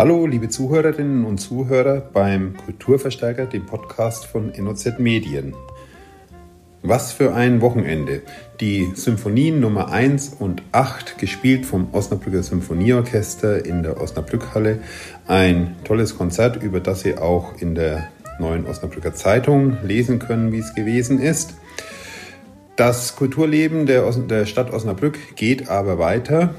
Hallo, liebe Zuhörerinnen und Zuhörer beim Kulturverstärker, dem Podcast von NOZ Medien. Was für ein Wochenende. Die Symphonien Nummer 1 und 8, gespielt vom Osnabrücker Symphonieorchester in der Osnabrückhalle. Ein tolles Konzert, über das Sie auch in der neuen Osnabrücker Zeitung lesen können, wie es gewesen ist. Das Kulturleben der, Stadt Osnabrück geht aber weiter.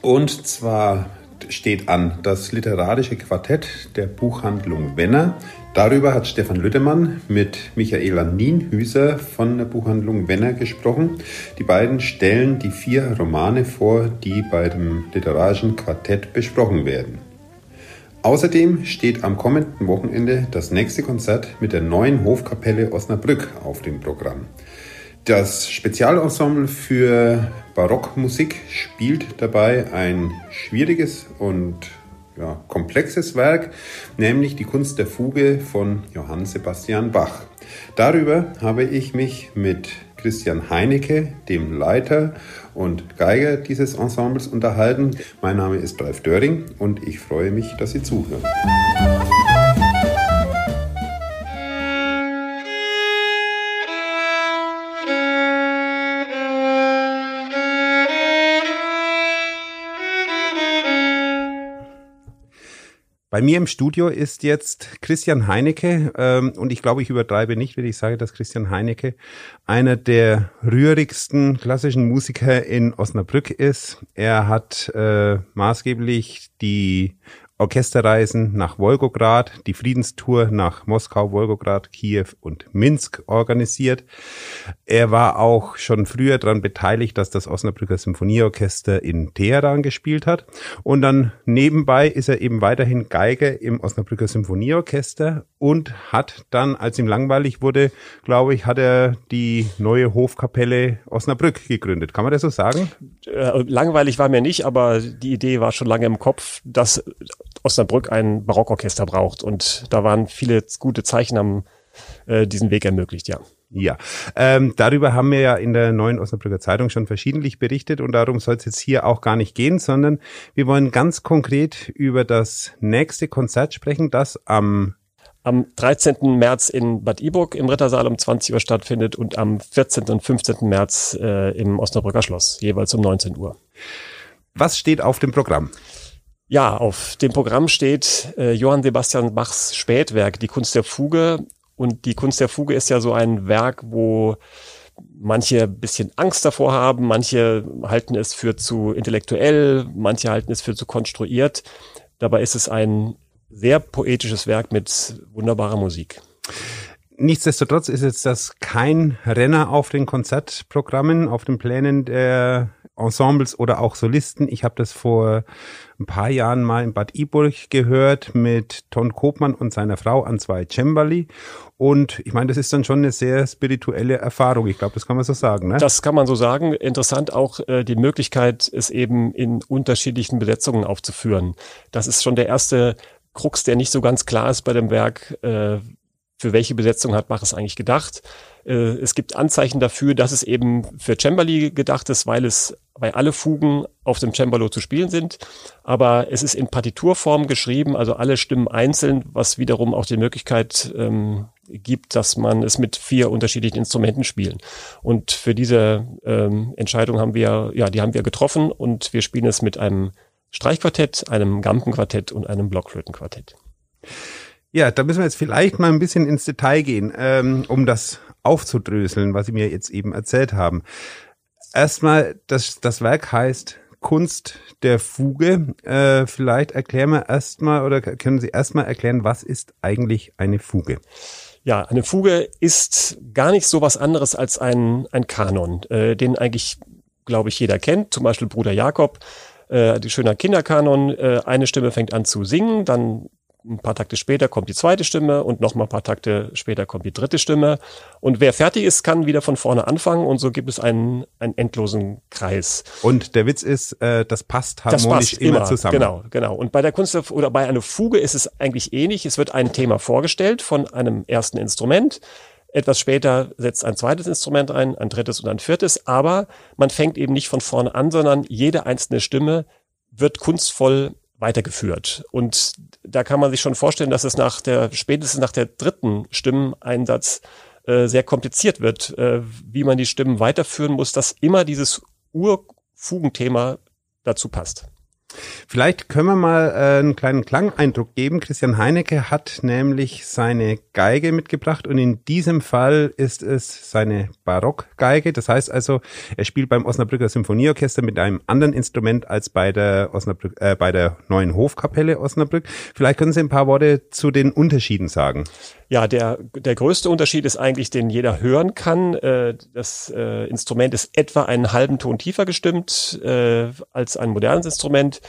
Und zwar steht an das literarische Quartett der Buchhandlung Wenner. Darüber hat Stefan Lüttemann mit Michaela Nienhüser von der Buchhandlung Wenner gesprochen. Die beiden stellen die vier Romane vor, die bei dem literarischen Quartett besprochen werden. Außerdem steht am kommenden Wochenende das nächste Konzert mit der neuen Hofkapelle Osnabrück auf dem Programm. Das Spezialensemble für Barockmusik spielt dabei ein schwieriges und ja, komplexes Werk, nämlich die Kunst der Fuge von Johann Sebastian Bach. Darüber habe ich mich mit Christian Heinecke, dem Leiter und Geiger dieses Ensembles, unterhalten. Mein Name ist Ralf Döring und ich freue mich, dass Sie zuhören. Bei mir im Studio ist jetzt Christian Heinecke ähm, und ich glaube, ich übertreibe nicht, wenn ich sage, dass Christian Heinecke einer der rührigsten klassischen Musiker in Osnabrück ist. Er hat äh, maßgeblich die Orchesterreisen nach Wolgograd, die Friedenstour nach Moskau, Wolgograd, Kiew und Minsk organisiert. Er war auch schon früher daran beteiligt, dass das Osnabrücker Symphonieorchester in Teheran gespielt hat. Und dann nebenbei ist er eben weiterhin Geiger im Osnabrücker Symphonieorchester und hat dann, als ihm langweilig wurde, glaube ich, hat er die neue Hofkapelle Osnabrück gegründet. Kann man das so sagen? Äh, langweilig war mir nicht, aber die Idee war schon lange im Kopf, dass Osnabrück ein Barockorchester braucht. Und da waren viele gute Zeichen, haben äh, diesen Weg ermöglicht, ja. Ja, ähm, darüber haben wir ja in der neuen Osnabrücker Zeitung schon verschiedentlich berichtet und darum soll es jetzt hier auch gar nicht gehen, sondern wir wollen ganz konkret über das nächste Konzert sprechen, das am am 13. März in Bad Iburg im Rittersaal um 20 Uhr stattfindet und am 14. und 15. März äh, im Osnabrücker Schloss, jeweils um 19 Uhr. Was steht auf dem Programm? Ja, auf dem Programm steht äh, Johann Sebastian Bachs Spätwerk, die Kunst der Fuge. Und die Kunst der Fuge ist ja so ein Werk, wo manche ein bisschen Angst davor haben, manche halten es für zu intellektuell, manche halten es für zu konstruiert. Dabei ist es ein sehr poetisches Werk mit wunderbarer Musik. Nichtsdestotrotz ist jetzt das kein Renner auf den Konzertprogrammen, auf den Plänen der Ensembles oder auch Solisten. Ich habe das vor ein paar Jahren mal in Bad Iburg gehört mit Ton Kopmann und seiner Frau an zwei Cembali. Und ich meine, das ist dann schon eine sehr spirituelle Erfahrung. Ich glaube, das kann man so sagen. Ne? Das kann man so sagen. Interessant auch äh, die Möglichkeit, es eben in unterschiedlichen Besetzungen aufzuführen. Das ist schon der erste Krux, der nicht so ganz klar ist bei dem Werk. Äh, für welche Besetzung hat Bach es eigentlich gedacht? Äh, es gibt Anzeichen dafür, dass es eben für Cembali gedacht ist, weil es, weil alle Fugen auf dem Cembalo zu spielen sind. Aber es ist in Partiturform geschrieben, also alle Stimmen einzeln, was wiederum auch die Möglichkeit ähm, gibt, dass man es mit vier unterschiedlichen Instrumenten spielen. Und für diese ähm, Entscheidung haben wir, ja, die haben wir getroffen und wir spielen es mit einem Streichquartett, einem Gampenquartett und einem Blockflötenquartett. Ja, da müssen wir jetzt vielleicht mal ein bisschen ins Detail gehen, ähm, um das aufzudröseln, was Sie mir jetzt eben erzählt haben. Erstmal, das, das Werk heißt Kunst der Fuge. Äh, vielleicht erklären wir erstmal oder können Sie erstmal erklären, was ist eigentlich eine Fuge? Ja, eine Fuge ist gar nicht so was anderes als ein, ein Kanon, äh, den eigentlich, glaube ich, jeder kennt. Zum Beispiel Bruder Jakob, äh, die schöner Kinderkanon. Äh, eine Stimme fängt an zu singen, dann ein paar Takte später kommt die zweite Stimme und noch mal ein paar Takte später kommt die dritte Stimme. Und wer fertig ist, kann wieder von vorne anfangen und so gibt es einen, einen endlosen Kreis. Und der Witz ist, äh, das passt harmonisch das passt immer, immer, zusammen. Genau, genau. Und bei der Kunst oder bei einer Fuge ist es eigentlich ähnlich. Es wird ein Thema vorgestellt von einem ersten Instrument. Etwas später setzt ein zweites Instrument ein, ein drittes und ein viertes. Aber man fängt eben nicht von vorne an, sondern jede einzelne Stimme wird kunstvoll weitergeführt. Und da kann man sich schon vorstellen, dass es nach der, spätestens nach der dritten Stimmeneinsatz äh, sehr kompliziert wird, äh, wie man die Stimmen weiterführen muss, dass immer dieses Urfugenthema dazu passt. Vielleicht können wir mal äh, einen kleinen Klangeindruck geben. Christian Heinecke hat nämlich seine Geige mitgebracht und in diesem Fall ist es seine Barockgeige. Das heißt also, er spielt beim Osnabrücker Symphonieorchester mit einem anderen Instrument als bei der Osnabrück, äh, bei der neuen Hofkapelle Osnabrück. Vielleicht können Sie ein paar Worte zu den Unterschieden sagen. Ja, der, der größte Unterschied ist eigentlich, den jeder hören kann. Äh, das äh, Instrument ist etwa einen halben Ton tiefer gestimmt äh, als ein modernes Instrument.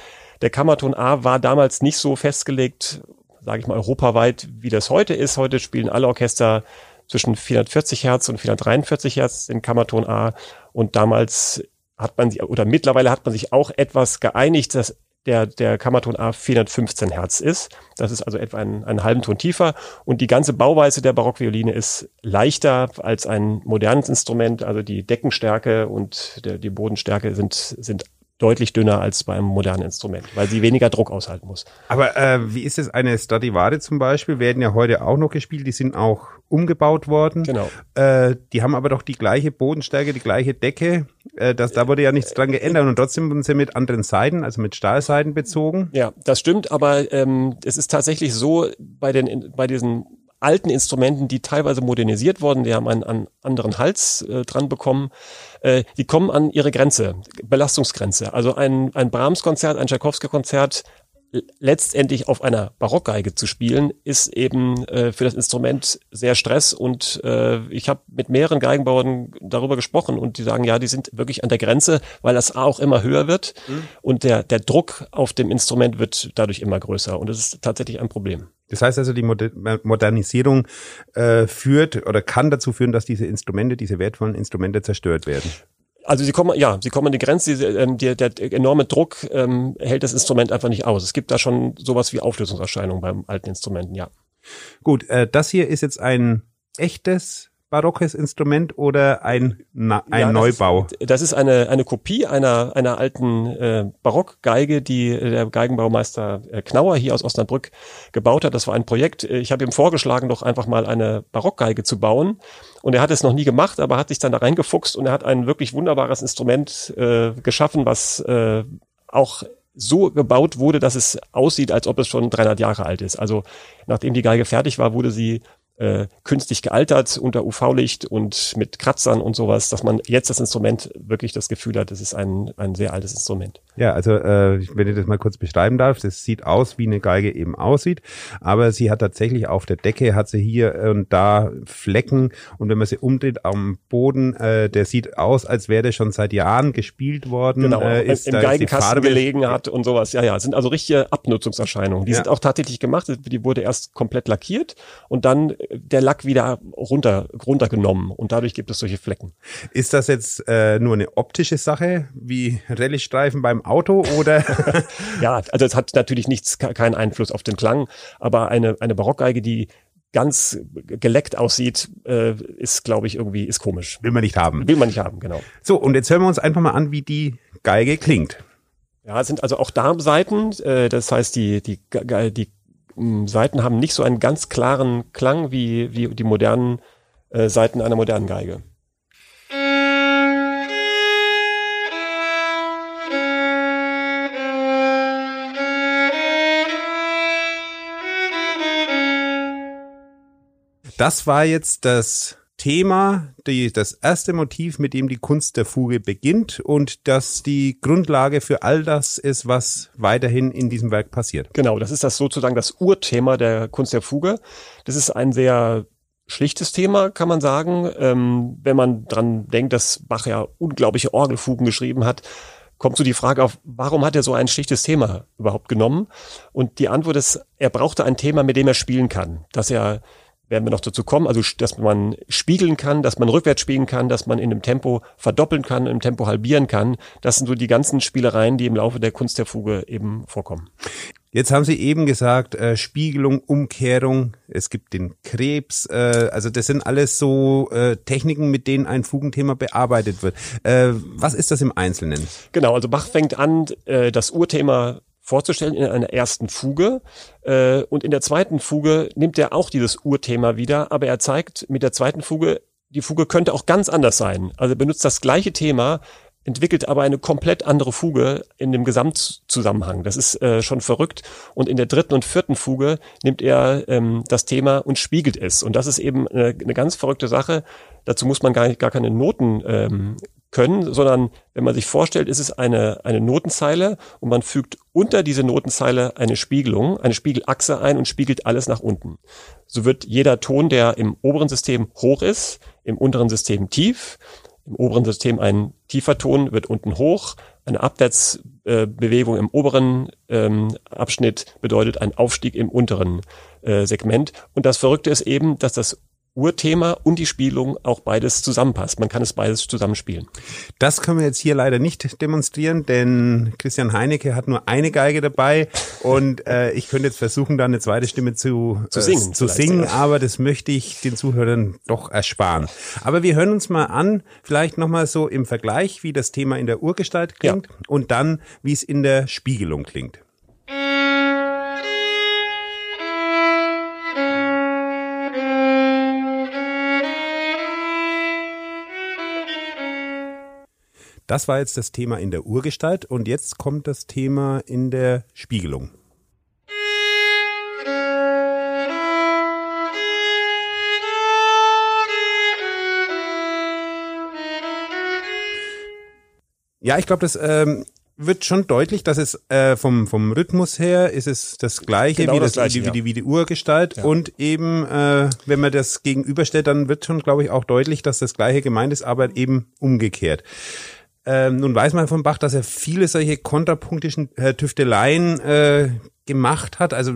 Der Kammerton A war damals nicht so festgelegt, sage ich mal, europaweit, wie das heute ist. Heute spielen alle Orchester zwischen 440 Hertz und 443 Hertz den Kammerton A. Und damals hat man sich, oder mittlerweile hat man sich auch etwas geeinigt, dass der, der Kammerton A 415 Hertz ist. Das ist also etwa einen, einen halben Ton tiefer. Und die ganze Bauweise der Barockvioline ist leichter als ein modernes Instrument. Also die Deckenstärke und der, die Bodenstärke sind, sind deutlich dünner als bei einem modernen Instrument, weil sie weniger Druck aushalten muss. Aber äh, wie ist es? Eine Stradivari zum Beispiel werden ja heute auch noch gespielt. Die sind auch umgebaut worden. Genau. Äh, die haben aber doch die gleiche Bodenstärke, die gleiche Decke. Äh, das, da wurde ja nichts dran geändert und trotzdem wurden sie mit anderen Seiten, also mit Stahlseiten bezogen. Ja, das stimmt, aber ähm, es ist tatsächlich so bei den bei diesen alten Instrumenten, die teilweise modernisiert wurden, die haben einen, einen anderen Hals äh, dran bekommen, äh, die kommen an ihre Grenze, Belastungsgrenze. Also ein, ein Brahms-Konzert, ein Tchaikovsky-Konzert letztendlich auf einer Barockgeige zu spielen, ist eben äh, für das Instrument sehr Stress und äh, ich habe mit mehreren Geigenbauern darüber gesprochen und die sagen, ja, die sind wirklich an der Grenze, weil das A auch immer höher wird mhm. und der, der Druck auf dem Instrument wird dadurch immer größer und das ist tatsächlich ein Problem. Das heißt also, die Modernisierung äh, führt oder kann dazu führen, dass diese Instrumente, diese wertvollen Instrumente zerstört werden. Also sie kommen, ja, sie kommen an die Grenze, die, ähm, der, der enorme Druck ähm, hält das Instrument einfach nicht aus. Es gibt da schon sowas wie Auflösungserscheinungen beim alten Instrumenten, ja. Gut, äh, das hier ist jetzt ein echtes barockes Instrument oder ein, na, ein ja, Neubau? Das ist, das ist, eine, eine Kopie einer, einer alten äh, Barockgeige, die der Geigenbaumeister äh, Knauer hier aus Osnabrück gebaut hat. Das war ein Projekt. Ich habe ihm vorgeschlagen, doch einfach mal eine Barockgeige zu bauen. Und er hat es noch nie gemacht, aber hat sich dann da reingefuchst und er hat ein wirklich wunderbares Instrument äh, geschaffen, was äh, auch so gebaut wurde, dass es aussieht, als ob es schon 300 Jahre alt ist. Also nachdem die Geige fertig war, wurde sie äh, künstlich gealtert unter UV-Licht und mit Kratzern und sowas, dass man jetzt das Instrument wirklich das Gefühl hat, es ist ein, ein sehr altes Instrument. Ja, also äh, wenn ich das mal kurz beschreiben darf, das sieht aus, wie eine Geige eben aussieht, aber sie hat tatsächlich auf der Decke, hat sie hier und da Flecken und wenn man sie umdreht am Boden, äh, der sieht aus, als wäre der schon seit Jahren gespielt worden. Genau, äh, ist, im Geigenkasten gelegen hat und sowas. Ja, ja, sind also richtige Abnutzungserscheinungen. Die ja. sind auch tatsächlich gemacht, die wurde erst komplett lackiert und dann der Lack wieder runter, runtergenommen und dadurch gibt es solche Flecken. Ist das jetzt äh, nur eine optische Sache, wie Rallye-Streifen beim Auto oder? ja, also es hat natürlich nichts, keinen Einfluss auf den Klang, aber eine, eine Barockgeige, die ganz geleckt aussieht, äh, ist, glaube ich, irgendwie, ist komisch. Will man nicht haben. Will man nicht haben, genau. So, und jetzt hören wir uns einfach mal an, wie die Geige klingt. Ja, es sind also auch Darmseiten, äh, das heißt, die, die, die Seiten haben nicht so einen ganz klaren Klang wie, wie die modernen äh, Seiten einer modernen Geige. Das war jetzt das Thema, die, das erste Motiv, mit dem die Kunst der Fuge beginnt und das die Grundlage für all das ist, was weiterhin in diesem Werk passiert. Genau, das ist das sozusagen das Urthema der Kunst der Fuge. Das ist ein sehr schlichtes Thema, kann man sagen. Ähm, wenn man dran denkt, dass Bach ja unglaubliche Orgelfugen geschrieben hat, kommt so die Frage auf, warum hat er so ein schlichtes Thema überhaupt genommen? Und die Antwort ist, er brauchte ein Thema, mit dem er spielen kann, dass er werden wir noch dazu kommen, also dass man spiegeln kann, dass man rückwärts spielen kann, dass man in dem Tempo verdoppeln kann, im Tempo halbieren kann. Das sind so die ganzen Spielereien, die im Laufe der Kunst der Fuge eben vorkommen. Jetzt haben Sie eben gesagt, äh, Spiegelung, Umkehrung, es gibt den Krebs, äh, also das sind alles so äh, Techniken, mit denen ein Fugenthema bearbeitet wird. Äh, was ist das im Einzelnen? Genau, also Bach fängt an, äh, das Urthema vorzustellen in einer ersten Fuge. Äh, und in der zweiten Fuge nimmt er auch dieses Urthema wieder, aber er zeigt mit der zweiten Fuge, die Fuge könnte auch ganz anders sein. Also benutzt das gleiche Thema, entwickelt aber eine komplett andere Fuge in dem Gesamtzusammenhang. Das ist äh, schon verrückt. Und in der dritten und vierten Fuge nimmt er ähm, das Thema und spiegelt es. Und das ist eben eine, eine ganz verrückte Sache. Dazu muss man gar, gar keine Noten ähm, können, sondern wenn man sich vorstellt, ist es eine, eine Notenzeile und man fügt unter diese Notenzeile eine Spiegelung, eine Spiegelachse ein und spiegelt alles nach unten. So wird jeder Ton, der im oberen System hoch ist, im unteren System tief im oberen System ein tiefer Ton wird unten hoch. Eine Abwärtsbewegung äh, im oberen ähm, Abschnitt bedeutet ein Aufstieg im unteren äh, Segment. Und das Verrückte ist eben, dass das Urthema und die Spielung auch beides zusammenpasst. Man kann es beides zusammenspielen. Das können wir jetzt hier leider nicht demonstrieren, denn Christian Heinecke hat nur eine Geige dabei und äh, ich könnte jetzt versuchen, da eine zweite Stimme zu, zu singen, äh, zu singen ja. aber das möchte ich den Zuhörern doch ersparen. Aber wir hören uns mal an, vielleicht nochmal so im Vergleich, wie das Thema in der Urgestalt klingt ja. und dann, wie es in der Spiegelung klingt. Das war jetzt das Thema in der Urgestalt und jetzt kommt das Thema in der Spiegelung. Ja, ich glaube, das ähm, wird schon deutlich, dass es äh, vom, vom Rhythmus her ist es das gleiche, genau wie, das, gleiche, wie, ja. wie, die, wie die Urgestalt. Ja. Und eben, äh, wenn man das gegenüberstellt, dann wird schon, glaube ich, auch deutlich, dass das gleiche gemeint ist, aber eben umgekehrt. Ähm, nun weiß man von Bach, dass er viele solche kontrapunktischen äh, Tüfteleien äh, gemacht hat. Also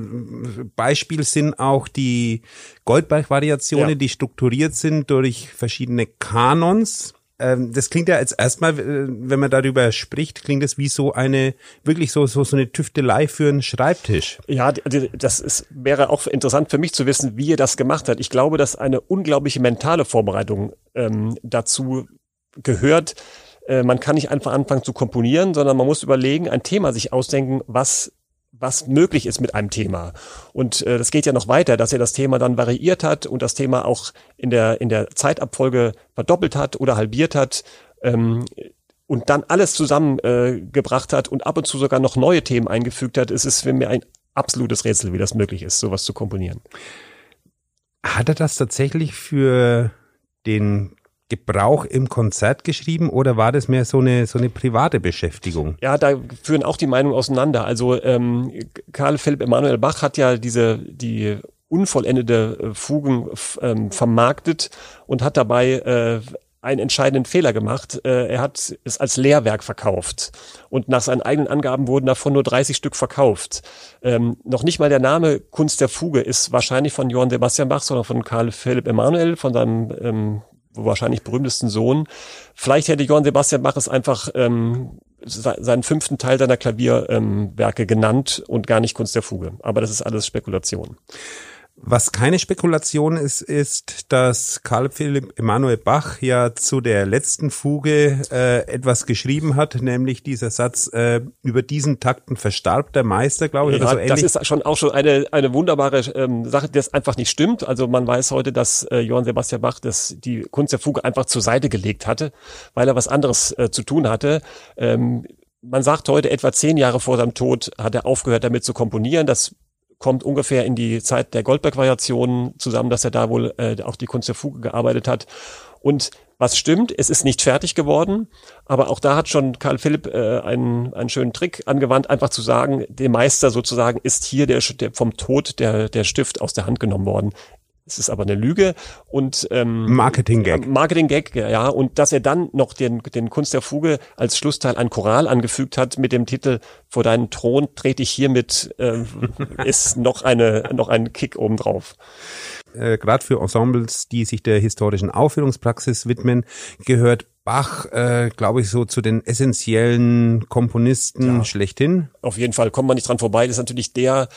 Beispiel sind auch die Goldberg-Variationen, ja. die strukturiert sind durch verschiedene Kanons. Ähm, das klingt ja jetzt erstmal, äh, wenn man darüber spricht, klingt das wie so eine, wirklich so, so, so eine Tüftelei für einen Schreibtisch. Ja, das ist, wäre auch interessant für mich zu wissen, wie er das gemacht hat. Ich glaube, dass eine unglaubliche mentale Vorbereitung ähm, dazu gehört, äh, man kann nicht einfach anfangen zu komponieren, sondern man muss überlegen, ein Thema sich ausdenken, was was möglich ist mit einem Thema. Und äh, das geht ja noch weiter, dass er das Thema dann variiert hat und das Thema auch in der, in der Zeitabfolge verdoppelt hat oder halbiert hat. Ähm, und dann alles zusammengebracht äh, hat und ab und zu sogar noch neue Themen eingefügt hat, ist es für mich ein absolutes Rätsel, wie das möglich ist, sowas zu komponieren. Hat er das tatsächlich für den Gebrauch im Konzert geschrieben oder war das mehr so eine, so eine private Beschäftigung? Ja, da führen auch die Meinungen auseinander. Also ähm, Karl Philipp Emanuel Bach hat ja diese, die unvollendete äh, Fugen ähm, vermarktet und hat dabei äh, einen entscheidenden Fehler gemacht. Äh, er hat es als Lehrwerk verkauft und nach seinen eigenen Angaben wurden davon nur 30 Stück verkauft. Ähm, noch nicht mal der Name Kunst der Fuge ist wahrscheinlich von Johann Sebastian Bach, sondern von Karl Philipp Emanuel, von seinem ähm, wahrscheinlich berühmtesten Sohn. Vielleicht hätte Johann Sebastian Bach es einfach ähm, seinen fünften Teil seiner Klavierwerke ähm, genannt und gar nicht Kunst der Fuge. Aber das ist alles Spekulation. Was keine Spekulation ist, ist, dass Karl Philipp Emanuel Bach ja zu der letzten Fuge äh, etwas geschrieben hat, nämlich dieser Satz, äh, über diesen Takten verstarb der Meister, glaube ich. Ja, so das ist schon auch schon eine, eine wunderbare ähm, Sache, die das einfach nicht stimmt. Also man weiß heute, dass äh, Johann Sebastian Bach das, die Kunst der Fuge einfach zur Seite gelegt hatte, weil er was anderes äh, zu tun hatte. Ähm, man sagt heute, etwa zehn Jahre vor seinem Tod hat er aufgehört, damit zu komponieren. Das kommt ungefähr in die Zeit der Goldberg-Variationen zusammen, dass er da wohl äh, auch die Kunst der Fuge gearbeitet hat. Und was stimmt, es ist nicht fertig geworden, aber auch da hat schon Karl Philipp äh, einen, einen schönen Trick angewandt, einfach zu sagen, der Meister sozusagen ist hier der, der vom Tod der, der Stift aus der Hand genommen worden. Es ist aber eine Lüge und ähm, Marketing-Gag. Marketing-Gag, ja. Und dass er dann noch den, den Kunst der Fuge als Schlussteil ein Choral angefügt hat mit dem Titel Vor deinen Thron trete ich hiermit, äh, ist noch eine noch ein Kick obendrauf. Äh, Gerade für Ensembles, die sich der historischen Aufführungspraxis widmen, gehört Bach, äh, glaube ich, so zu den essentiellen Komponisten ja. schlechthin. Auf jeden Fall kommt man nicht dran vorbei. Das ist natürlich der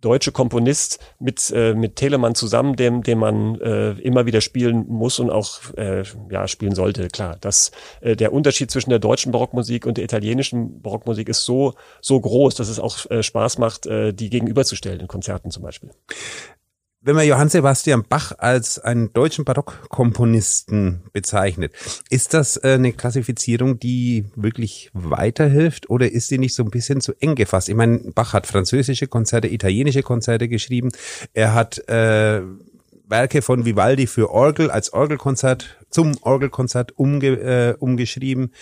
deutsche Komponist mit, äh, mit Telemann zusammen, dem, dem man äh, immer wieder spielen muss und auch äh, ja, spielen sollte. Klar, dass äh, der Unterschied zwischen der deutschen Barockmusik und der italienischen Barockmusik ist so, so groß, dass es auch äh, Spaß macht, äh, die gegenüberzustellen in Konzerten zum Beispiel. Wenn man Johann Sebastian Bach als einen deutschen Barockkomponisten bezeichnet, ist das äh, eine Klassifizierung, die wirklich weiterhilft oder ist die nicht so ein bisschen zu eng gefasst? Ich meine, Bach hat französische Konzerte, italienische Konzerte geschrieben. Er hat äh, Werke von Vivaldi für Orgel als Orgelkonzert zum Orgelkonzert umge, äh, umgeschrieben.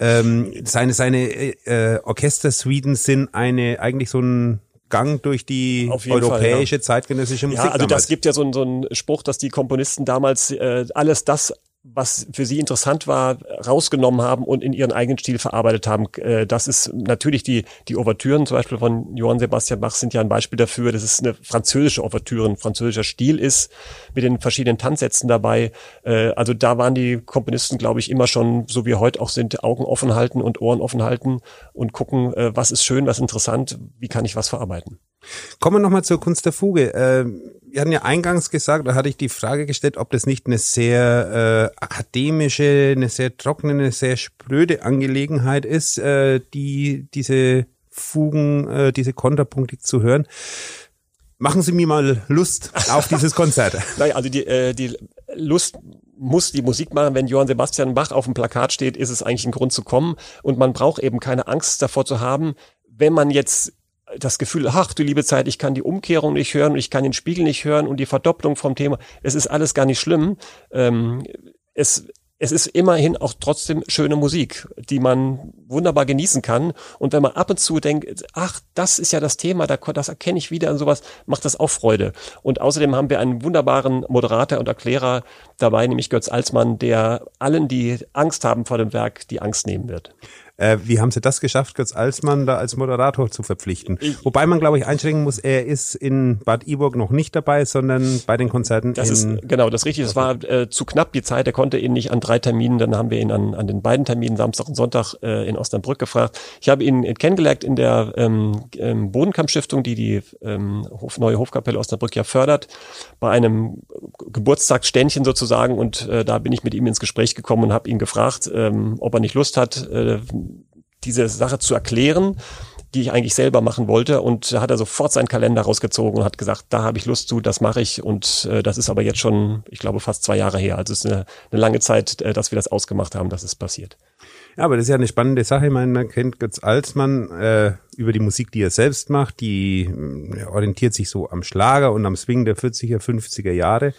Ähm, seine seine äh, Orchestersuiten sind eine eigentlich so ein Gang durch die europäische Fall, ja. zeitgenössische Musik. Ja, also damals. das gibt ja so, so einen Spruch, dass die Komponisten damals äh, alles das was für sie interessant war, rausgenommen haben und in ihren eigenen Stil verarbeitet haben. Äh, das ist natürlich die, die Ouvertüren zum Beispiel von Johann Sebastian Bach sind ja ein Beispiel dafür, dass es eine französische Ouvertüre, ein französischer Stil ist, mit den verschiedenen Tanzsätzen dabei. Äh, also da waren die Komponisten, glaube ich, immer schon, so wie heute auch sind, Augen offen halten und Ohren offen halten und gucken, äh, was ist schön, was interessant, wie kann ich was verarbeiten. Kommen wir nochmal zur Kunst der Fuge. Wir hatten ja eingangs gesagt, da hatte ich die Frage gestellt, ob das nicht eine sehr äh, akademische, eine sehr trockene, eine sehr spröde Angelegenheit ist, äh, die diese Fugen, äh, diese Kontrapunktik zu hören. Machen Sie mir mal Lust auf dieses Konzert. naja, also die, äh, die Lust muss die Musik machen. Wenn Johann Sebastian Bach auf dem Plakat steht, ist es eigentlich ein Grund zu kommen. Und man braucht eben keine Angst davor zu haben, wenn man jetzt das Gefühl, ach du liebe Zeit, ich kann die Umkehrung nicht hören und ich kann den Spiegel nicht hören und die Verdopplung vom Thema. Es ist alles gar nicht schlimm. Ähm, es, es ist immerhin auch trotzdem schöne Musik, die man wunderbar genießen kann. Und wenn man ab und zu denkt, ach, das ist ja das Thema, das erkenne ich wieder und sowas, macht das auch Freude. Und außerdem haben wir einen wunderbaren Moderator und Erklärer dabei, nämlich Götz Alsmann, der allen, die Angst haben vor dem Werk, die Angst nehmen wird. Äh, wie haben sie das geschafft, Götz Alsmann da als Moderator zu verpflichten? Ich, Wobei man, glaube ich, einschränken muss, er ist in Bad Iburg noch nicht dabei, sondern bei den Konzerten. Das ist genau das ist richtig. Das war äh, zu knapp die Zeit. Er konnte ihn nicht an drei Terminen. Dann haben wir ihn an, an den beiden Terminen Samstag und Sonntag äh, in Osnabrück gefragt. Ich habe ihn kennengelernt in der ähm, ähm, Bodenkampfstiftung, die die ähm, Hof, neue Hofkapelle Osnabrück ja fördert, bei einem Geburtstagsständchen sozusagen. Und äh, da bin ich mit ihm ins Gespräch gekommen und habe ihn gefragt, ähm, ob er nicht Lust hat. Äh, diese Sache zu erklären, die ich eigentlich selber machen wollte. Und da hat er sofort seinen Kalender rausgezogen und hat gesagt, da habe ich Lust zu, das mache ich. Und äh, das ist aber jetzt schon, ich glaube, fast zwei Jahre her. Also es ist eine, eine lange Zeit, äh, dass wir das ausgemacht haben, dass es passiert. Ja, aber das ist ja eine spannende Sache. Ich meine, man kennt Götz Alsmann äh, über die Musik, die er selbst macht. Die äh, orientiert sich so am Schlager und am Swing der 40er, 50er Jahre.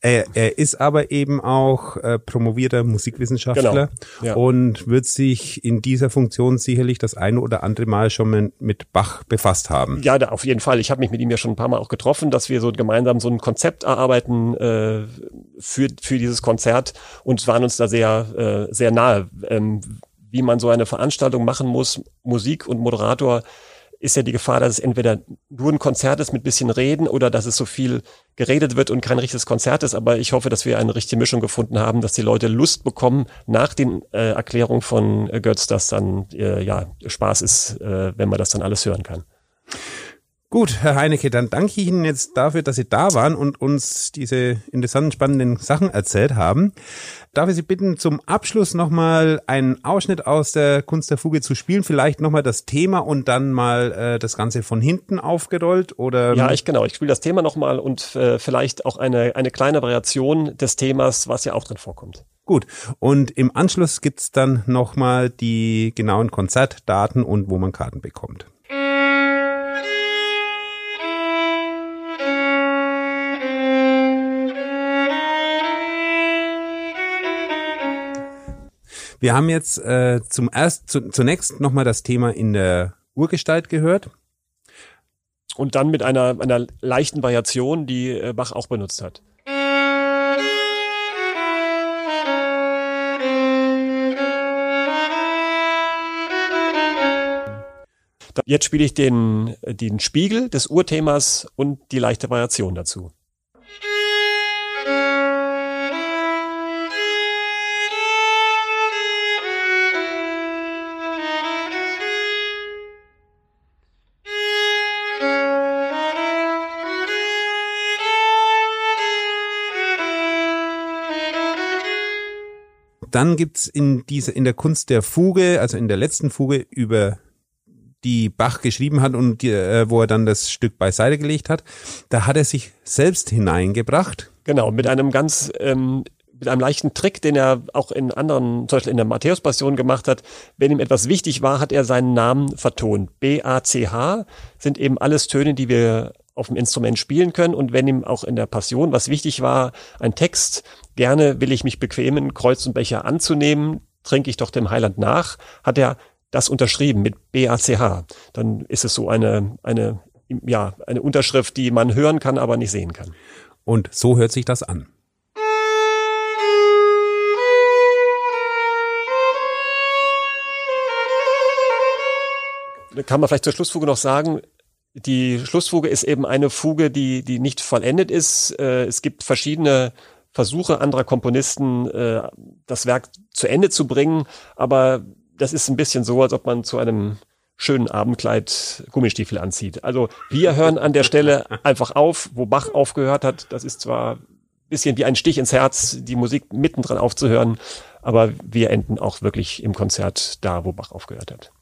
Er, er ist aber eben auch äh, promovierter Musikwissenschaftler genau. ja. und wird sich in dieser Funktion sicherlich das eine oder andere Mal schon mit Bach befasst haben. Ja, da auf jeden Fall. Ich habe mich mit ihm ja schon ein paar Mal auch getroffen, dass wir so gemeinsam so ein Konzept erarbeiten äh, für, für dieses Konzert und waren uns da sehr, äh, sehr nahe. Ähm, wie man so eine Veranstaltung machen muss, Musik und Moderator, ist ja die Gefahr, dass es entweder nur ein Konzert ist mit bisschen Reden oder dass es so viel geredet wird und kein richtiges Konzert ist. Aber ich hoffe, dass wir eine richtige Mischung gefunden haben, dass die Leute Lust bekommen nach den äh, Erklärungen von äh, Götz, dass dann äh, ja Spaß ist, äh, wenn man das dann alles hören kann. Gut, Herr Heinecke, dann danke ich Ihnen jetzt dafür, dass Sie da waren und uns diese interessanten, spannenden Sachen erzählt haben. Darf ich Sie bitten, zum Abschluss nochmal einen Ausschnitt aus der Kunst der Fuge zu spielen? Vielleicht nochmal das Thema und dann mal äh, das Ganze von hinten aufgerollt? Oder? Ja, ich genau. Ich spiele das Thema nochmal und äh, vielleicht auch eine, eine kleine Variation des Themas, was ja auch drin vorkommt. Gut. Und im Anschluss gibt's dann nochmal die genauen Konzertdaten und wo man Karten bekommt. Wir haben jetzt äh, zum erst zu, zunächst nochmal das Thema in der Urgestalt gehört. Und dann mit einer, einer leichten Variation, die äh, Bach auch benutzt hat. Jetzt spiele ich den, den Spiegel des Urthemas und die leichte Variation dazu. Dann gibt's in dieser, in der Kunst der Fuge, also in der letzten Fuge über die Bach geschrieben hat und die, äh, wo er dann das Stück beiseite gelegt hat, da hat er sich selbst hineingebracht. Genau, mit einem ganz ähm, mit einem leichten Trick, den er auch in anderen, zum Beispiel in der Matthäus-Passion gemacht hat. Wenn ihm etwas wichtig war, hat er seinen Namen vertont. B, A, C, H sind eben alles Töne, die wir auf dem Instrument spielen können. Und wenn ihm auch in der Passion was wichtig war, ein Text, gerne will ich mich bequemen, Kreuz und Becher anzunehmen, trinke ich doch dem Heiland nach, hat er das unterschrieben mit BACH. Dann ist es so eine, eine, ja, eine Unterschrift, die man hören kann, aber nicht sehen kann. Und so hört sich das an. Kann man vielleicht zur Schlussfuge noch sagen, die Schlussfuge ist eben eine Fuge, die, die nicht vollendet ist. Äh, es gibt verschiedene Versuche anderer Komponisten, äh, das Werk zu Ende zu bringen, aber das ist ein bisschen so, als ob man zu einem schönen Abendkleid Gummistiefel anzieht. Also wir hören an der Stelle einfach auf, wo Bach aufgehört hat. Das ist zwar ein bisschen wie ein Stich ins Herz, die Musik mittendrin aufzuhören, aber wir enden auch wirklich im Konzert da, wo Bach aufgehört hat.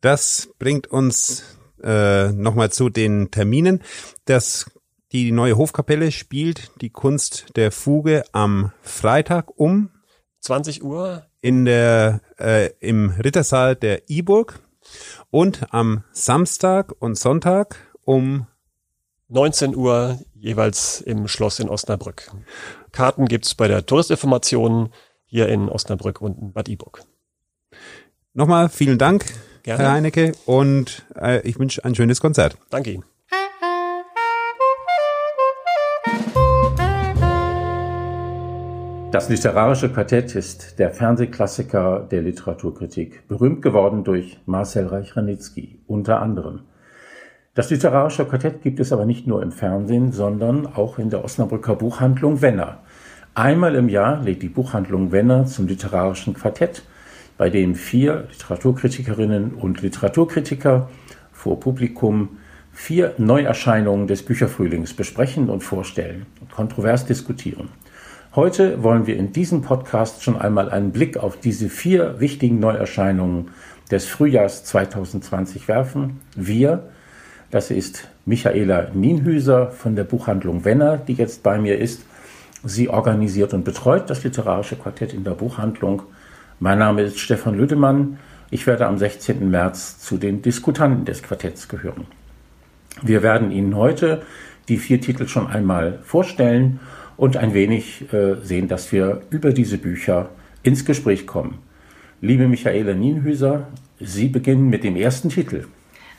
Das bringt uns äh, nochmal zu den Terminen. Das, die neue Hofkapelle spielt die Kunst der Fuge am Freitag um 20 Uhr in der äh, im Rittersaal der Iburg und am Samstag und Sonntag um 19 Uhr jeweils im Schloss in Osnabrück. Karten gibt's bei der Touristinformation hier in Osnabrück und in Bad Iburg. Nochmal vielen Dank, Gerne. Herr Heinecke, und äh, ich wünsche ein schönes Konzert. Danke Ihnen. Das literarische Quartett ist der Fernsehklassiker der Literaturkritik, berühmt geworden durch Marcel Reich-Ranitzky unter anderem. Das literarische Quartett gibt es aber nicht nur im Fernsehen, sondern auch in der Osnabrücker Buchhandlung Wenner. Einmal im Jahr lädt die Buchhandlung Wenner zum literarischen Quartett, bei dem vier Literaturkritikerinnen und Literaturkritiker vor Publikum vier Neuerscheinungen des Bücherfrühlings besprechen und vorstellen und kontrovers diskutieren. Heute wollen wir in diesem Podcast schon einmal einen Blick auf diese vier wichtigen Neuerscheinungen des Frühjahrs 2020 werfen. Wir, das ist Michaela Nienhüser von der Buchhandlung Wenner, die jetzt bei mir ist. Sie organisiert und betreut das literarische Quartett in der Buchhandlung. Mein Name ist Stefan Lüdemann. Ich werde am 16. März zu den Diskutanten des Quartetts gehören. Wir werden Ihnen heute die vier Titel schon einmal vorstellen und ein wenig äh, sehen, dass wir über diese Bücher ins Gespräch kommen. Liebe Michaela Nienhüser, Sie beginnen mit dem ersten Titel.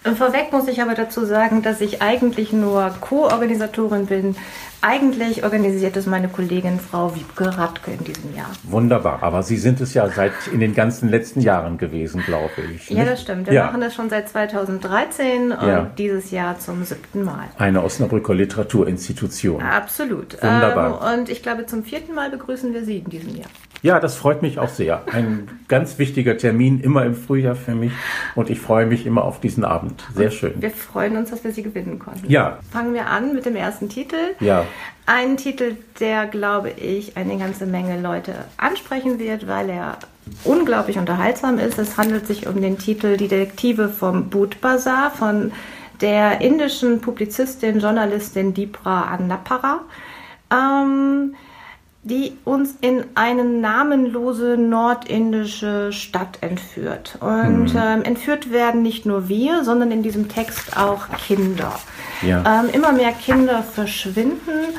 Vorweg muss ich aber dazu sagen, dass ich eigentlich nur Co-Organisatorin bin. Eigentlich organisiert es meine Kollegin Frau Wiebke Radke in diesem Jahr. Wunderbar, aber Sie sind es ja seit in den ganzen letzten Jahren gewesen, glaube ich. Nicht? Ja, das stimmt. Wir ja. machen das schon seit 2013 und ja. dieses Jahr zum siebten Mal. Eine Osnabrücker Literaturinstitution. Absolut. Wunderbar. Ähm, und ich glaube, zum vierten Mal begrüßen wir Sie in diesem Jahr. Ja, das freut mich auch sehr. Ein ganz wichtiger Termin immer im Frühjahr für mich und ich freue mich immer auf diesen Abend. Sehr schön. Wir freuen uns, dass wir Sie gewinnen konnten. Ja. Fangen wir an mit dem ersten Titel. Ja. Ein Titel, der, glaube ich, eine ganze Menge Leute ansprechen wird, weil er unglaublich unterhaltsam ist. Es handelt sich um den Titel Die Detektive vom Boot Bazaar von der indischen Publizistin, Journalistin Dipra Annapara. Ähm, die uns in eine namenlose nordindische Stadt entführt. Und mhm. ähm, entführt werden nicht nur wir, sondern in diesem Text auch Kinder. Ja. Ähm, immer mehr Kinder verschwinden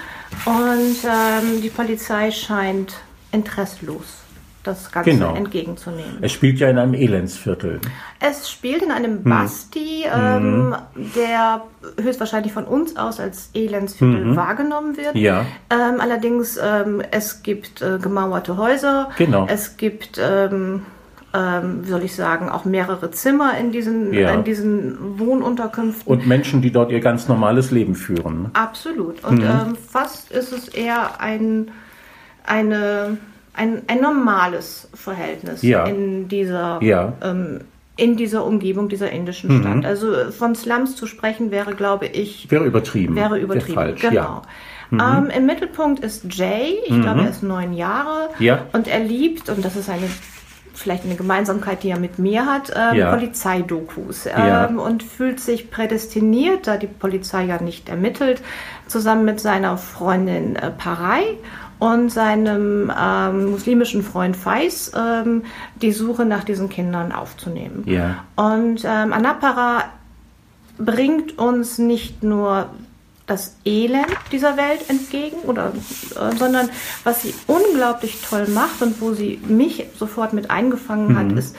und ähm, die Polizei scheint interesslos das Ganze genau. entgegenzunehmen. Es spielt ja in einem Elendsviertel. Es spielt in einem hm. Basti, ähm, mhm. der höchstwahrscheinlich von uns aus als Elendsviertel mhm. wahrgenommen wird. Ja. Ähm, allerdings, ähm, es gibt äh, gemauerte Häuser. Genau. Es gibt, ähm, ähm, wie soll ich sagen, auch mehrere Zimmer in diesen, ja. in diesen Wohnunterkünften. Und Menschen, die dort ihr ganz normales Leben führen. Absolut. Und mhm. Ähm, fast ist es eher ein, eine ein, ein normales Verhältnis ja. in dieser ja. ähm, in dieser Umgebung dieser indischen Stadt. Mhm. Also äh, von Slums zu sprechen wäre, glaube ich, wäre übertrieben. Wäre übertrieben. Wäre falsch, genau. Ja. Mhm. Ähm, Im Mittelpunkt ist Jay, ich mhm. glaube, er ist neun Jahre ja. und er liebt, und das ist eine vielleicht eine Gemeinsamkeit, die er mit mir hat, ähm, ja. Polizeidokus ähm, ja. und fühlt sich prädestiniert, da die Polizei ja nicht ermittelt, zusammen mit seiner Freundin äh, Parei und seinem ähm, muslimischen Freund Fais ähm, die Suche nach diesen Kindern aufzunehmen. Ja. Und ähm, Anapara bringt uns nicht nur das Elend dieser Welt entgegen, oder, äh, sondern was sie unglaublich toll macht und wo sie mich sofort mit eingefangen mhm. hat, ist,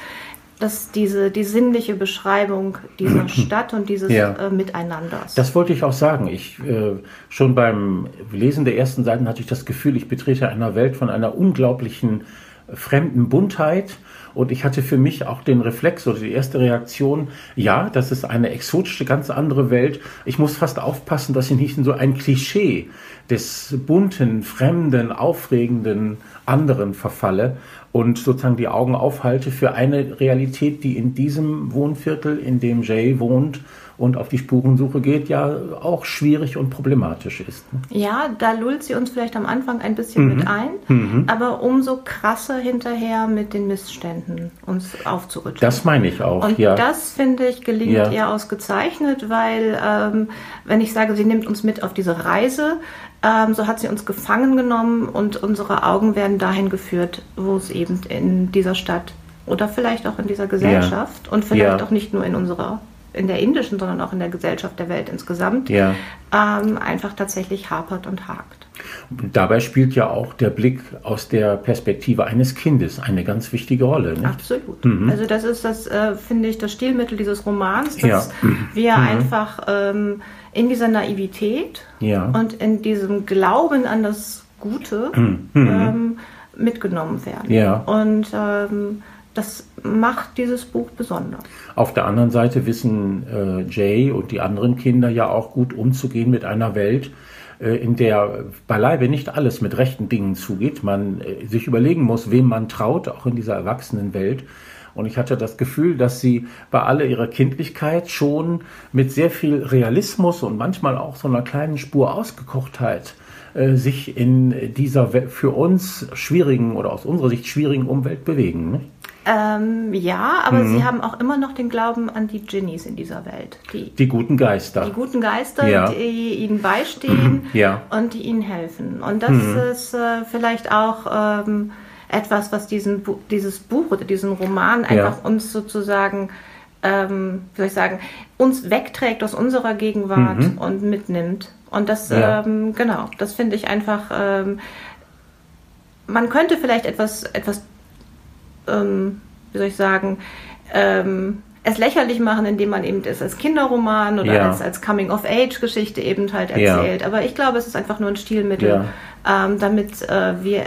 dass diese die sinnliche Beschreibung dieser Stadt und dieses ja. äh, Miteinanders. Das wollte ich auch sagen. Ich äh, schon beim Lesen der ersten Seiten hatte ich das Gefühl, ich betrete einer Welt von einer unglaublichen fremden Buntheit und ich hatte für mich auch den Reflex oder die erste Reaktion, ja, das ist eine exotische, ganz andere Welt. Ich muss fast aufpassen, dass ich nicht in so ein Klischee des bunten, fremden, aufregenden anderen verfalle und sozusagen die Augen aufhalte für eine Realität, die in diesem Wohnviertel, in dem Jay wohnt, und auf die Spurensuche geht, ja auch schwierig und problematisch ist. Ne? Ja, da lullt sie uns vielleicht am Anfang ein bisschen mhm. mit ein, mhm. aber umso krasser hinterher mit den Missständen uns aufzurütteln. Das meine ich auch. Und ja. das finde ich gelingt ja. ihr ausgezeichnet, weil ähm, wenn ich sage, sie nimmt uns mit auf diese Reise, ähm, so hat sie uns gefangen genommen und unsere Augen werden dahin geführt, wo es eben in dieser Stadt oder vielleicht auch in dieser Gesellschaft ja. und vielleicht ja. auch nicht nur in unserer in der indischen, sondern auch in der Gesellschaft der Welt insgesamt ja. ähm, einfach tatsächlich hapert und hakt. Und dabei spielt ja auch der Blick aus der Perspektive eines Kindes eine ganz wichtige Rolle. Nicht? Absolut. Mhm. Also das ist das, äh, finde ich, das Stilmittel dieses Romans, dass ja. wir mhm. einfach ähm, in dieser Naivität ja. und in diesem Glauben an das Gute mhm. ähm, mitgenommen werden. Ja. Und ähm, das macht dieses Buch besonders. Auf der anderen Seite wissen äh, Jay und die anderen Kinder ja auch gut umzugehen mit einer Welt, äh, in der beileibe nicht alles mit rechten Dingen zugeht. Man äh, sich überlegen muss, wem man traut, auch in dieser Erwachsenenwelt. Und ich hatte das Gefühl, dass sie bei aller ihrer Kindlichkeit schon mit sehr viel Realismus und manchmal auch so einer kleinen Spur Ausgekochtheit äh, sich in dieser für uns schwierigen oder aus unserer Sicht schwierigen Umwelt bewegen. Ne? Ähm, ja, aber mhm. sie haben auch immer noch den Glauben an die Genies in dieser Welt. Die, die guten Geister. Die guten Geister, ja. die ihnen beistehen ja. und die ihnen helfen. Und das mhm. ist äh, vielleicht auch ähm, etwas, was diesen, dieses Buch oder diesen Roman einfach ja. uns sozusagen, ähm, wie soll ich sagen, uns wegträgt aus unserer Gegenwart mhm. und mitnimmt. Und das, ähm, genau, das finde ich einfach ähm, man könnte vielleicht etwas, etwas ähm, wie soll ich sagen, ähm, es lächerlich machen, indem man eben das als Kinderroman oder ja. als, als Coming-of-Age-Geschichte eben halt erzählt. Ja. Aber ich glaube, es ist einfach nur ein Stilmittel, ja. ähm, damit äh, wir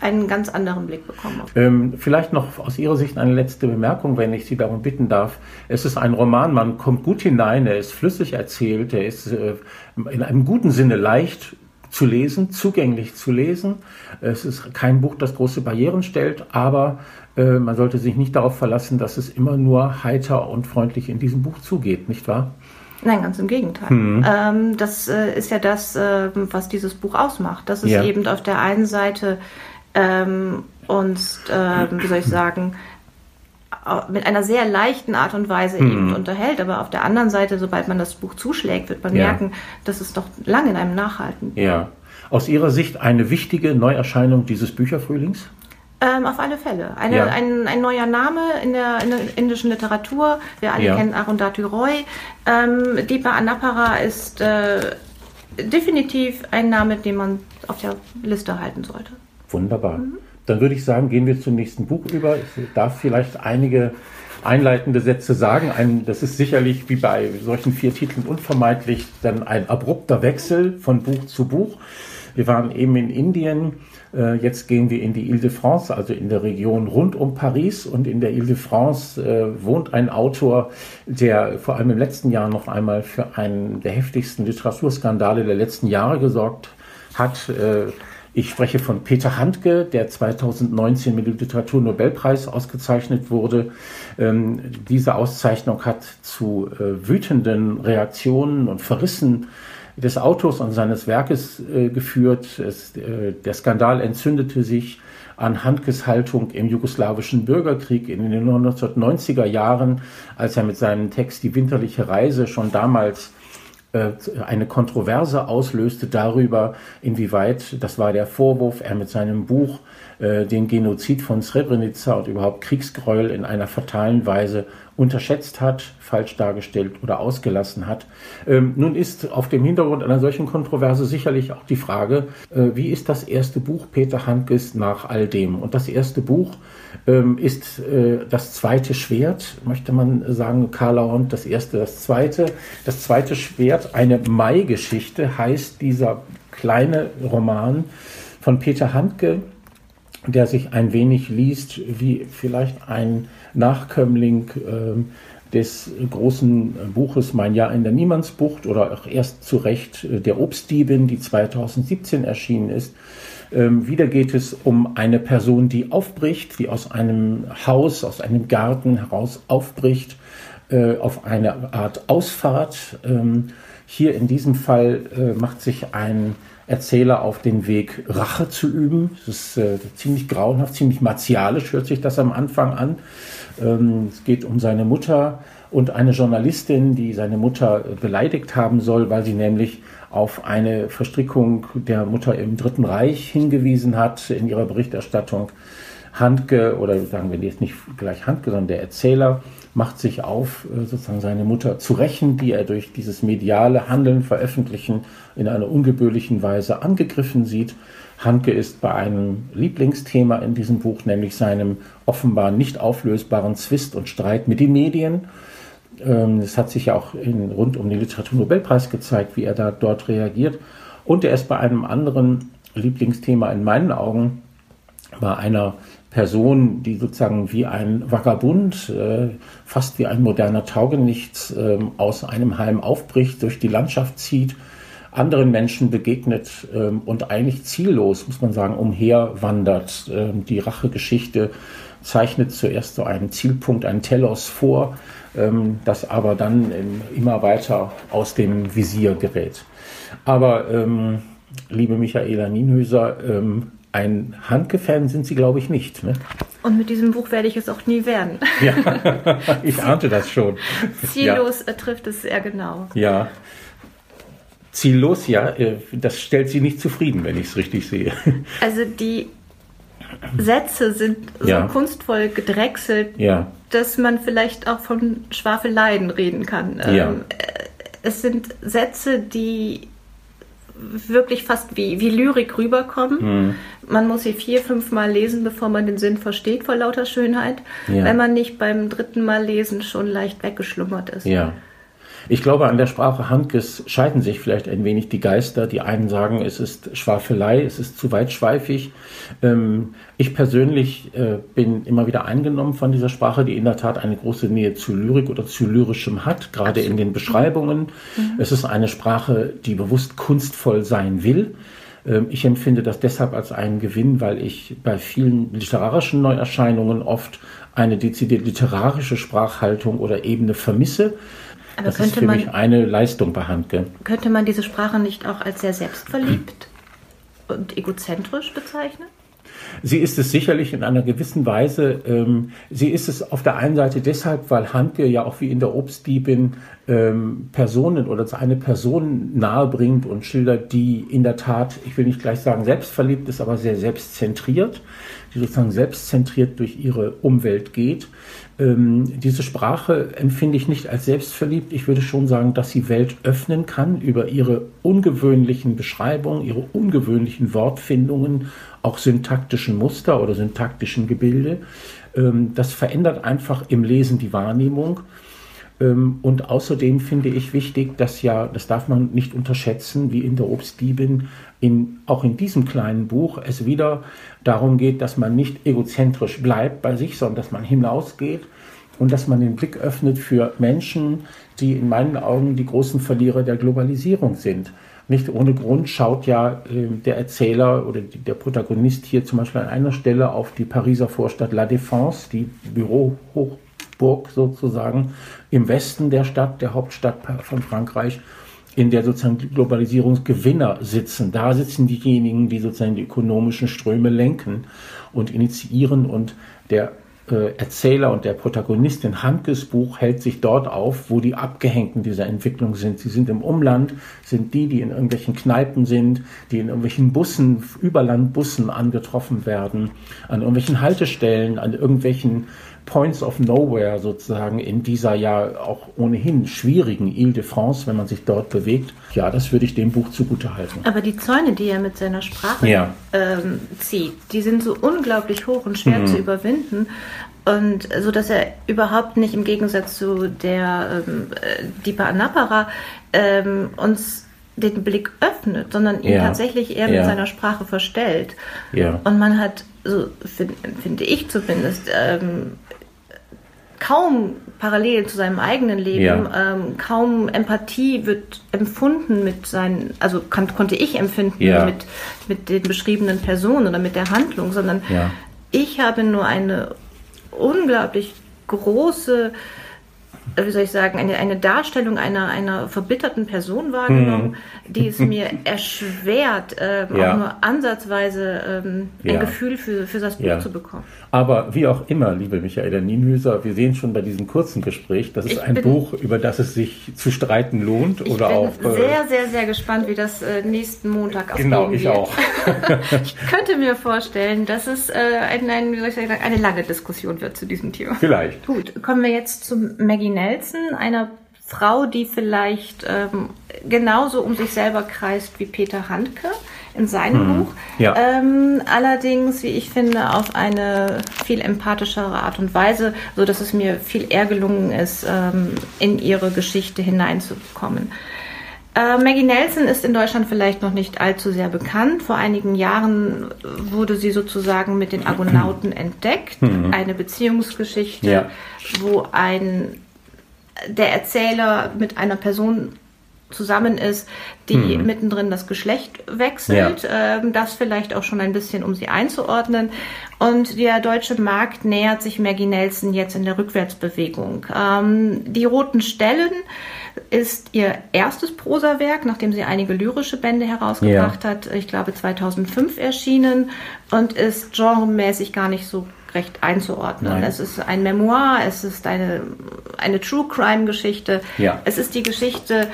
einen ganz anderen Blick bekommen. Ähm, vielleicht noch aus Ihrer Sicht eine letzte Bemerkung, wenn ich Sie darum bitten darf. Es ist ein Roman, man kommt gut hinein, er ist flüssig erzählt, er ist äh, in einem guten Sinne leicht zu lesen, zugänglich zu lesen. Es ist kein Buch, das große Barrieren stellt, aber äh, man sollte sich nicht darauf verlassen, dass es immer nur heiter und freundlich in diesem Buch zugeht, nicht wahr? Nein, ganz im Gegenteil. Mhm. Ähm, das äh, ist ja das, äh, was dieses Buch ausmacht. Dass es ja. eben auf der einen Seite ähm, uns, ähm, wie soll ich sagen, mit einer sehr leichten Art und Weise mhm. eben unterhält. Aber auf der anderen Seite, sobald man das Buch zuschlägt, wird man ja. merken, dass es doch lange in einem nachhalten. Ja. Aus Ihrer Sicht eine wichtige Neuerscheinung dieses Bücherfrühlings? Ähm, auf alle Fälle. Eine, ja. ein, ein, neuer Name in der, in der, indischen Literatur. Wir alle ja. kennen Arundhati Roy. Ähm, Deepa Anapara ist äh, definitiv ein Name, den man auf der Liste halten sollte. Wunderbar. Mhm. Dann würde ich sagen, gehen wir zum nächsten Buch über. Ich darf vielleicht einige einleitende Sätze sagen. Ein, das ist sicherlich wie bei solchen vier Titeln unvermeidlich dann ein abrupter Wechsel von Buch zu Buch. Wir waren eben in Indien jetzt gehen wir in die Ile-de-France, also in der Region rund um Paris. Und in der Ile-de-France äh, wohnt ein Autor, der vor allem im letzten Jahr noch einmal für einen der heftigsten Literaturskandale der letzten Jahre gesorgt hat. Äh, ich spreche von Peter Handke, der 2019 mit dem Literaturnobelpreis ausgezeichnet wurde. Ähm, diese Auszeichnung hat zu äh, wütenden Reaktionen und Verrissen des Autors und seines Werkes äh, geführt. Es, äh, der Skandal entzündete sich an Handkes Haltung im jugoslawischen Bürgerkrieg in den 1990er Jahren, als er mit seinem Text Die winterliche Reise schon damals äh, eine Kontroverse auslöste darüber, inwieweit, das war der Vorwurf, er mit seinem Buch äh, den Genozid von Srebrenica und überhaupt Kriegsgräuel in einer fatalen Weise unterschätzt hat, falsch dargestellt oder ausgelassen hat. Ähm, nun ist auf dem Hintergrund einer solchen Kontroverse sicherlich auch die Frage, äh, wie ist das erste Buch Peter Handkes nach all dem? Und das erste Buch ähm, ist äh, das zweite Schwert, möchte man sagen, Karl und das erste, das zweite. Das zweite Schwert, eine Mai-Geschichte, heißt dieser kleine Roman von Peter Handke, der sich ein wenig liest wie vielleicht ein Nachkömmling äh, des großen Buches Mein Jahr in der Niemandsbucht oder auch erst zu Recht äh, der Obstdiebin, die 2017 erschienen ist. Ähm, wieder geht es um eine Person, die aufbricht, die aus einem Haus, aus einem Garten heraus aufbricht, äh, auf eine Art Ausfahrt. Ähm, hier in diesem Fall äh, macht sich ein Erzähler auf den Weg, Rache zu üben. Es ist äh, ziemlich grauenhaft, ziemlich martialisch hört sich das am Anfang an. Ähm, es geht um seine Mutter und eine Journalistin, die seine Mutter äh, beleidigt haben soll, weil sie nämlich auf eine Verstrickung der Mutter im Dritten Reich hingewiesen hat in ihrer Berichterstattung. Handke, oder sagen wir jetzt nicht gleich Handke, sondern der Erzähler, macht sich auf, äh, sozusagen seine Mutter zu rächen, die er durch dieses mediale Handeln, Veröffentlichen in einer ungebührlichen Weise angegriffen sieht. Handke ist bei einem Lieblingsthema in diesem Buch, nämlich seinem offenbar nicht auflösbaren Zwist und Streit mit den Medien. Ähm, es hat sich ja auch in, rund um den Literaturnobelpreis gezeigt, wie er da dort reagiert. Und er ist bei einem anderen Lieblingsthema in meinen Augen, bei einer Person, die sozusagen wie ein Vagabund, äh, fast wie ein moderner Taugenichts äh, aus einem Heim aufbricht, durch die Landschaft zieht, anderen Menschen begegnet äh, und eigentlich ziellos, muss man sagen, umherwandert. Ähm, die Rachegeschichte zeichnet zuerst so einen Zielpunkt, einen Telos vor, ähm, das aber dann ähm, immer weiter aus dem Visier gerät. Aber liebe Michaela Nienhöser, ähm, ein Handke-Fan sind Sie, glaube ich, nicht. Ne? Und mit diesem Buch werde ich es auch nie werden. Ja, ich ahnte das schon. Ziellos ja. trifft es sehr genau. Ja. Ziellos, ja, äh, das stellt Sie nicht zufrieden, wenn ich es richtig sehe. Also die Sätze sind so ja. kunstvoll gedrechselt, ja. dass man vielleicht auch von Schwafeleien reden kann. Ja. Ähm, äh, es sind Sätze, die wirklich fast wie, wie Lyrik rüberkommen. Mhm. Man muss sie vier, fünf Mal lesen, bevor man den Sinn versteht vor lauter Schönheit, ja. wenn man nicht beim dritten Mal lesen schon leicht weggeschlummert ist. Ja. Ich glaube, an der Sprache Handkes scheiden sich vielleicht ein wenig die Geister. Die einen sagen, es ist Schwafelei, es ist zu weitschweifig. Ähm, ich persönlich äh, bin immer wieder eingenommen von dieser Sprache, die in der Tat eine große Nähe zu Lyrik oder zu Lyrischem hat, gerade in den Beschreibungen. Mhm. Es ist eine Sprache, die bewusst kunstvoll sein will. Ähm, ich empfinde das deshalb als einen Gewinn, weil ich bei vielen literarischen Neuerscheinungen oft eine dezidiert literarische Sprachhaltung oder Ebene vermisse. Aber das ist für man, mich eine Leistung bei Handke. Könnte man diese Sprache nicht auch als sehr selbstverliebt und egozentrisch bezeichnen? Sie ist es sicherlich in einer gewissen Weise. Ähm, sie ist es auf der einen Seite deshalb, weil Handke ja auch wie in der Obstdiebin ähm, Personen oder eine Person nahebringt und schildert, die in der Tat, ich will nicht gleich sagen selbstverliebt ist, aber sehr selbstzentriert, die sozusagen selbstzentriert durch ihre Umwelt geht. Ähm, diese Sprache empfinde ich nicht als selbstverliebt. Ich würde schon sagen, dass sie Welt öffnen kann über ihre ungewöhnlichen Beschreibungen, ihre ungewöhnlichen Wortfindungen, auch syntaktischen Muster oder syntaktischen Gebilde. Ähm, das verändert einfach im Lesen die Wahrnehmung. Ähm, und außerdem finde ich wichtig, dass ja, das darf man nicht unterschätzen, wie in der Obstdiebin, in, auch in diesem kleinen Buch es wieder darum geht, dass man nicht egozentrisch bleibt bei sich, sondern dass man hinausgeht und dass man den Blick öffnet für Menschen, die in meinen Augen die großen Verlierer der Globalisierung sind. Nicht ohne Grund schaut ja äh, der Erzähler oder die, der Protagonist hier zum Beispiel an einer Stelle auf die Pariser Vorstadt La Défense, die Bürohochburg sozusagen im Westen der Stadt, der Hauptstadt von Frankreich in der sozusagen Globalisierungsgewinner sitzen. Da sitzen diejenigen, die sozusagen die ökonomischen Ströme lenken und initiieren und der äh, Erzähler und der Protagonist in Handkes Buch hält sich dort auf, wo die Abgehängten dieser Entwicklung sind. Sie sind im Umland, sind die, die in irgendwelchen Kneipen sind, die in irgendwelchen Bussen, Überlandbussen angetroffen werden, an irgendwelchen Haltestellen, an irgendwelchen Points of Nowhere sozusagen in dieser ja auch ohnehin schwierigen Ile de France, wenn man sich dort bewegt. Ja, das würde ich dem Buch zugute halten. Aber die Zäune, die er mit seiner Sprache ja. ähm, zieht, die sind so unglaublich hoch und schwer mhm. zu überwinden. Und so dass er überhaupt nicht im Gegensatz zu der ähm, äh, Deepa Anapara ähm, uns den Blick öffnet, sondern ihn ja. tatsächlich eher ja. mit seiner Sprache verstellt. Ja. Und man hat, so find, finde ich zumindest, ähm, kaum parallel zu seinem eigenen Leben, ja. ähm, kaum Empathie wird empfunden mit seinen, also kann, konnte ich empfinden ja. mit, mit den beschriebenen Personen oder mit der Handlung, sondern ja. ich habe nur eine unglaublich große äh, wie soll ich sagen, eine, eine Darstellung einer, einer verbitterten Person wahrgenommen, hm. die es mir erschwert, ähm, ja. auch nur ansatzweise ähm, ein ja. Gefühl für, für das Buch ja. zu bekommen. Aber wie auch immer, liebe Michaela Nienhüser, wir sehen schon bei diesem kurzen Gespräch, das ist ein Buch, über das es sich zu streiten lohnt. Ich oder bin auch, äh, sehr, sehr, sehr gespannt, wie das äh, nächsten Montag aufgehen Genau, ich wird. auch. ich könnte mir vorstellen, dass es äh, ein, ein, sagen, eine lange Diskussion wird zu diesem Thema. Vielleicht. Gut, kommen wir jetzt zu Maggie Nelson, einer Frau, die vielleicht ähm, genauso um sich selber kreist wie Peter Handke in seinem hm. Buch. Ja. Ähm, allerdings, wie ich finde, auf eine viel empathischere Art und Weise, so dass es mir viel eher gelungen ist, ähm, in ihre Geschichte hineinzukommen. Äh, Maggie Nelson ist in Deutschland vielleicht noch nicht allzu sehr bekannt. Vor einigen Jahren wurde sie sozusagen mit den Argonauten entdeckt. Mhm. Eine Beziehungsgeschichte, ja. wo ein der Erzähler mit einer Person zusammen ist, die mhm. mittendrin das Geschlecht wechselt. Ja. Ähm, das vielleicht auch schon ein bisschen, um sie einzuordnen. Und der deutsche Markt nähert sich Maggie Nelson jetzt in der Rückwärtsbewegung. Ähm, die Roten Stellen ist ihr erstes Prosawerk, nachdem sie einige lyrische Bände herausgebracht ja. hat. Ich glaube 2005 erschienen und ist genremäßig gar nicht so recht einzuordnen. Nein. Es ist ein Memoir, es ist eine, eine True Crime Geschichte. Ja. Es ist die Geschichte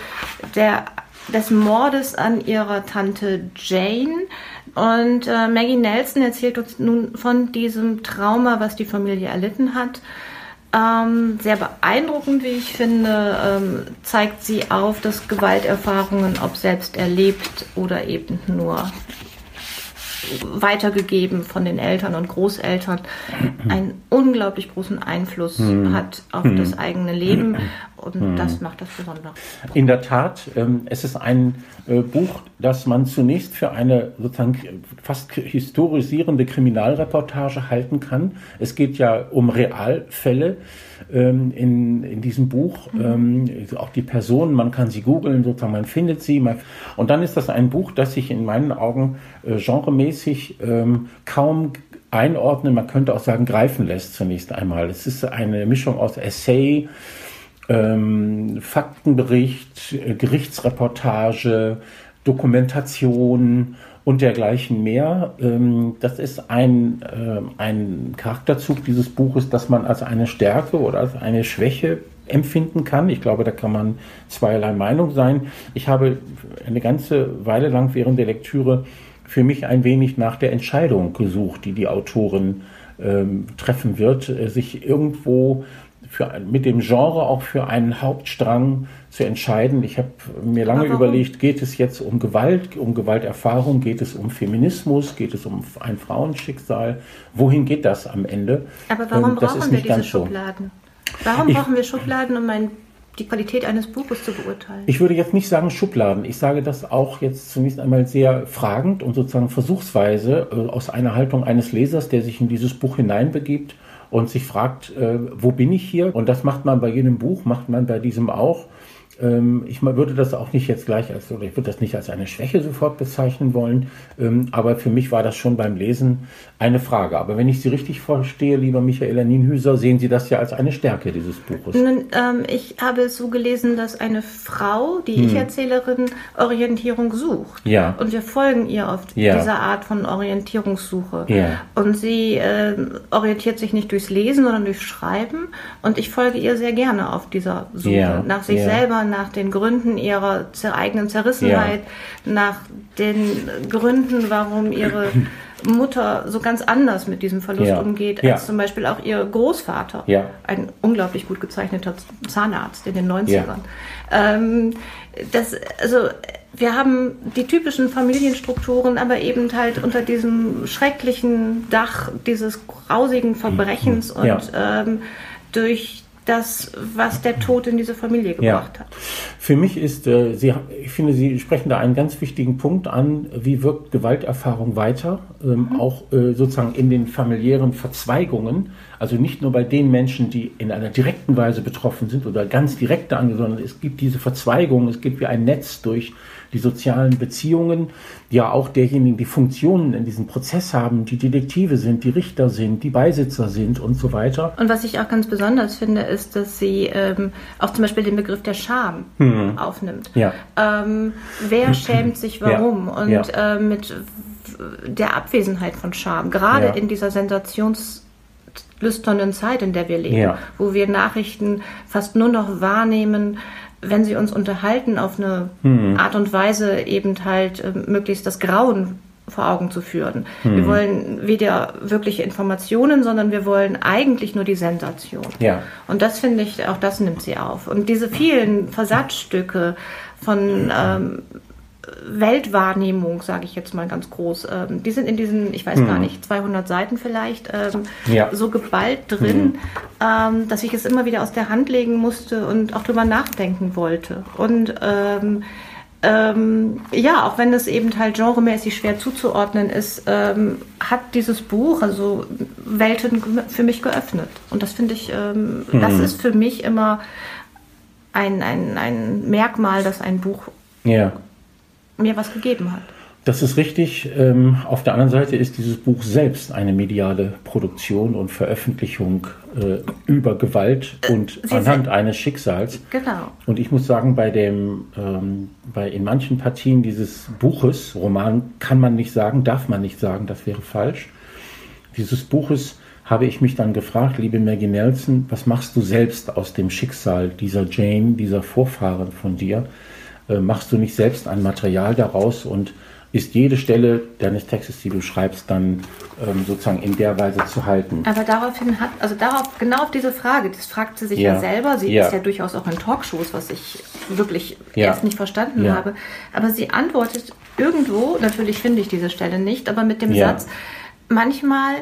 der, des Mordes an ihrer Tante Jane. Und äh, Maggie Nelson erzählt uns nun von diesem Trauma, was die Familie erlitten hat. Ähm, sehr beeindruckend, wie ich finde, ähm, zeigt sie auf, dass Gewalterfahrungen, ob selbst erlebt oder eben nur weitergegeben von den Eltern und Großeltern, einen unglaublich großen Einfluss mhm. hat auf mhm. das eigene Leben. Und mhm. das macht das besonders. In der Tat, ähm, es ist ein äh, Buch, das man zunächst für eine sozusagen fast historisierende Kriminalreportage halten kann. Es geht ja um Realfälle ähm, in, in diesem Buch. Mhm. Ähm, auch die Personen, man kann sie googeln, sozusagen, man findet sie. Man, und dann ist das ein Buch, das sich in meinen Augen äh, genremäßig ähm, kaum einordnen, man könnte auch sagen, greifen lässt zunächst einmal. Es ist eine Mischung aus Essay, ähm, Faktenbericht, äh, Gerichtsreportage, Dokumentation und dergleichen mehr. Ähm, das ist ein, äh, ein Charakterzug dieses Buches, das man als eine Stärke oder als eine Schwäche empfinden kann. Ich glaube, da kann man zweierlei Meinung sein. Ich habe eine ganze Weile lang während der Lektüre für mich ein wenig nach der Entscheidung gesucht, die die Autorin ähm, treffen wird, äh, sich irgendwo für, mit dem Genre auch für einen Hauptstrang zu entscheiden. Ich habe mir lange überlegt, geht es jetzt um Gewalt, um Gewalterfahrung, geht es um Feminismus, geht es um ein Frauenschicksal? Wohin geht das am Ende? Aber warum ähm, brauchen wir diese Schubladen? Warum ich, brauchen wir Schubladen, um ein die Qualität eines Buches zu beurteilen? Ich würde jetzt nicht sagen Schubladen. Ich sage das auch jetzt zunächst einmal sehr fragend und sozusagen versuchsweise äh, aus einer Haltung eines Lesers, der sich in dieses Buch hineinbegibt und sich fragt, äh, wo bin ich hier? Und das macht man bei jedem Buch, macht man bei diesem auch. Ähm, ich würde das auch nicht jetzt gleich als, oder ich würde das nicht als eine Schwäche sofort bezeichnen wollen, ähm, aber für mich war das schon beim Lesen eine Frage. Aber wenn ich Sie richtig verstehe, lieber Michaela Nienhüser, sehen Sie das ja als eine Stärke dieses Buches. Nun, ähm, ich habe es so gelesen, dass eine Frau, die hm. Ich-Erzählerin, Orientierung sucht. Ja. Und wir folgen ihr auf ja. dieser Art von Orientierungssuche. Ja. Und sie äh, orientiert sich nicht durchs Lesen, sondern durchs Schreiben. Und ich folge ihr sehr gerne auf dieser Suche ja. nach sich selber, nach den Gründen ihrer eigenen Zerrissenheit, ja. nach den Gründen, warum ihre Mutter so ganz anders mit diesem Verlust ja. umgeht, als ja. zum Beispiel auch ihr Großvater, ein unglaublich gut gezeichneter Zahnarzt in den 90ern. Ähm, das, also wir haben die typischen Familienstrukturen, aber eben halt unter diesem schrecklichen Dach dieses grausigen Verbrechens und ähm, durch das, was der Tod in diese Familie gebracht ja. hat. Für mich ist, äh, Sie, ich finde, Sie sprechen da einen ganz wichtigen Punkt an, wie wirkt Gewalterfahrung weiter, ähm, mhm. auch äh, sozusagen in den familiären Verzweigungen, also nicht nur bei den Menschen, die in einer direkten Weise betroffen sind oder ganz direkte Angst, sondern es gibt diese Verzweigungen, es gibt wie ein Netz durch die sozialen Beziehungen, ja auch derjenigen, die Funktionen in diesem Prozess haben, die Detektive sind, die Richter sind, die Beisitzer sind und so weiter. Und was ich auch ganz besonders finde, ist, dass sie ähm, auch zum Beispiel den Begriff der Scham hm. aufnimmt. Ja. Ähm, wer schämt sich warum? Ja. Und ja. Äh, mit der Abwesenheit von Scham, gerade in dieser Sensations- lüsternen Zeit, in der wir leben, ja. wo wir Nachrichten fast nur noch wahrnehmen, wenn sie uns unterhalten, auf eine mhm. Art und Weise eben halt äh, möglichst das Grauen vor Augen zu führen. Mhm. Wir wollen weder wirkliche Informationen, sondern wir wollen eigentlich nur die Sensation. Ja. Und das finde ich, auch das nimmt sie auf. Und diese vielen Versatzstücke von ähm, Weltwahrnehmung, sage ich jetzt mal ganz groß, ähm, die sind in diesen, ich weiß hm. gar nicht, 200 Seiten vielleicht, ähm, ja. so geballt drin, hm. ähm, dass ich es immer wieder aus der Hand legen musste und auch drüber nachdenken wollte. Und ähm, ähm, ja, auch wenn es eben halt genremäßig schwer zuzuordnen ist, ähm, hat dieses Buch also Welten für mich geöffnet. Und das finde ich, hm. das ist für mich immer ein, ein, ein Merkmal, dass ein Buch ja mir was gegeben hat. Das ist richtig. Ähm, auf der anderen Seite ist dieses Buch selbst eine mediale Produktion und Veröffentlichung äh, über Gewalt äh, und Sie anhand eines Schicksals. Genau. Und ich muss sagen, bei dem, ähm, bei in manchen Partien dieses Buches, Roman, kann man nicht sagen, darf man nicht sagen, das wäre falsch. Dieses Buches habe ich mich dann gefragt, liebe Maggie Nelson, was machst du selbst aus dem Schicksal dieser Jane, dieser Vorfahren von dir? Äh, machst du nicht selbst ein Material daraus und ist jede Stelle deines Textes, die du schreibst, dann ähm, sozusagen in der Weise zu halten. Aber daraufhin hat, also darauf, genau auf diese Frage, das fragt sie sich ja, ja selber. Sie ja. ist ja durchaus auch in Talkshows, was ich wirklich ja. erst nicht verstanden habe. Aber sie antwortet irgendwo, natürlich finde ich diese Stelle nicht, aber mit dem Satz, manchmal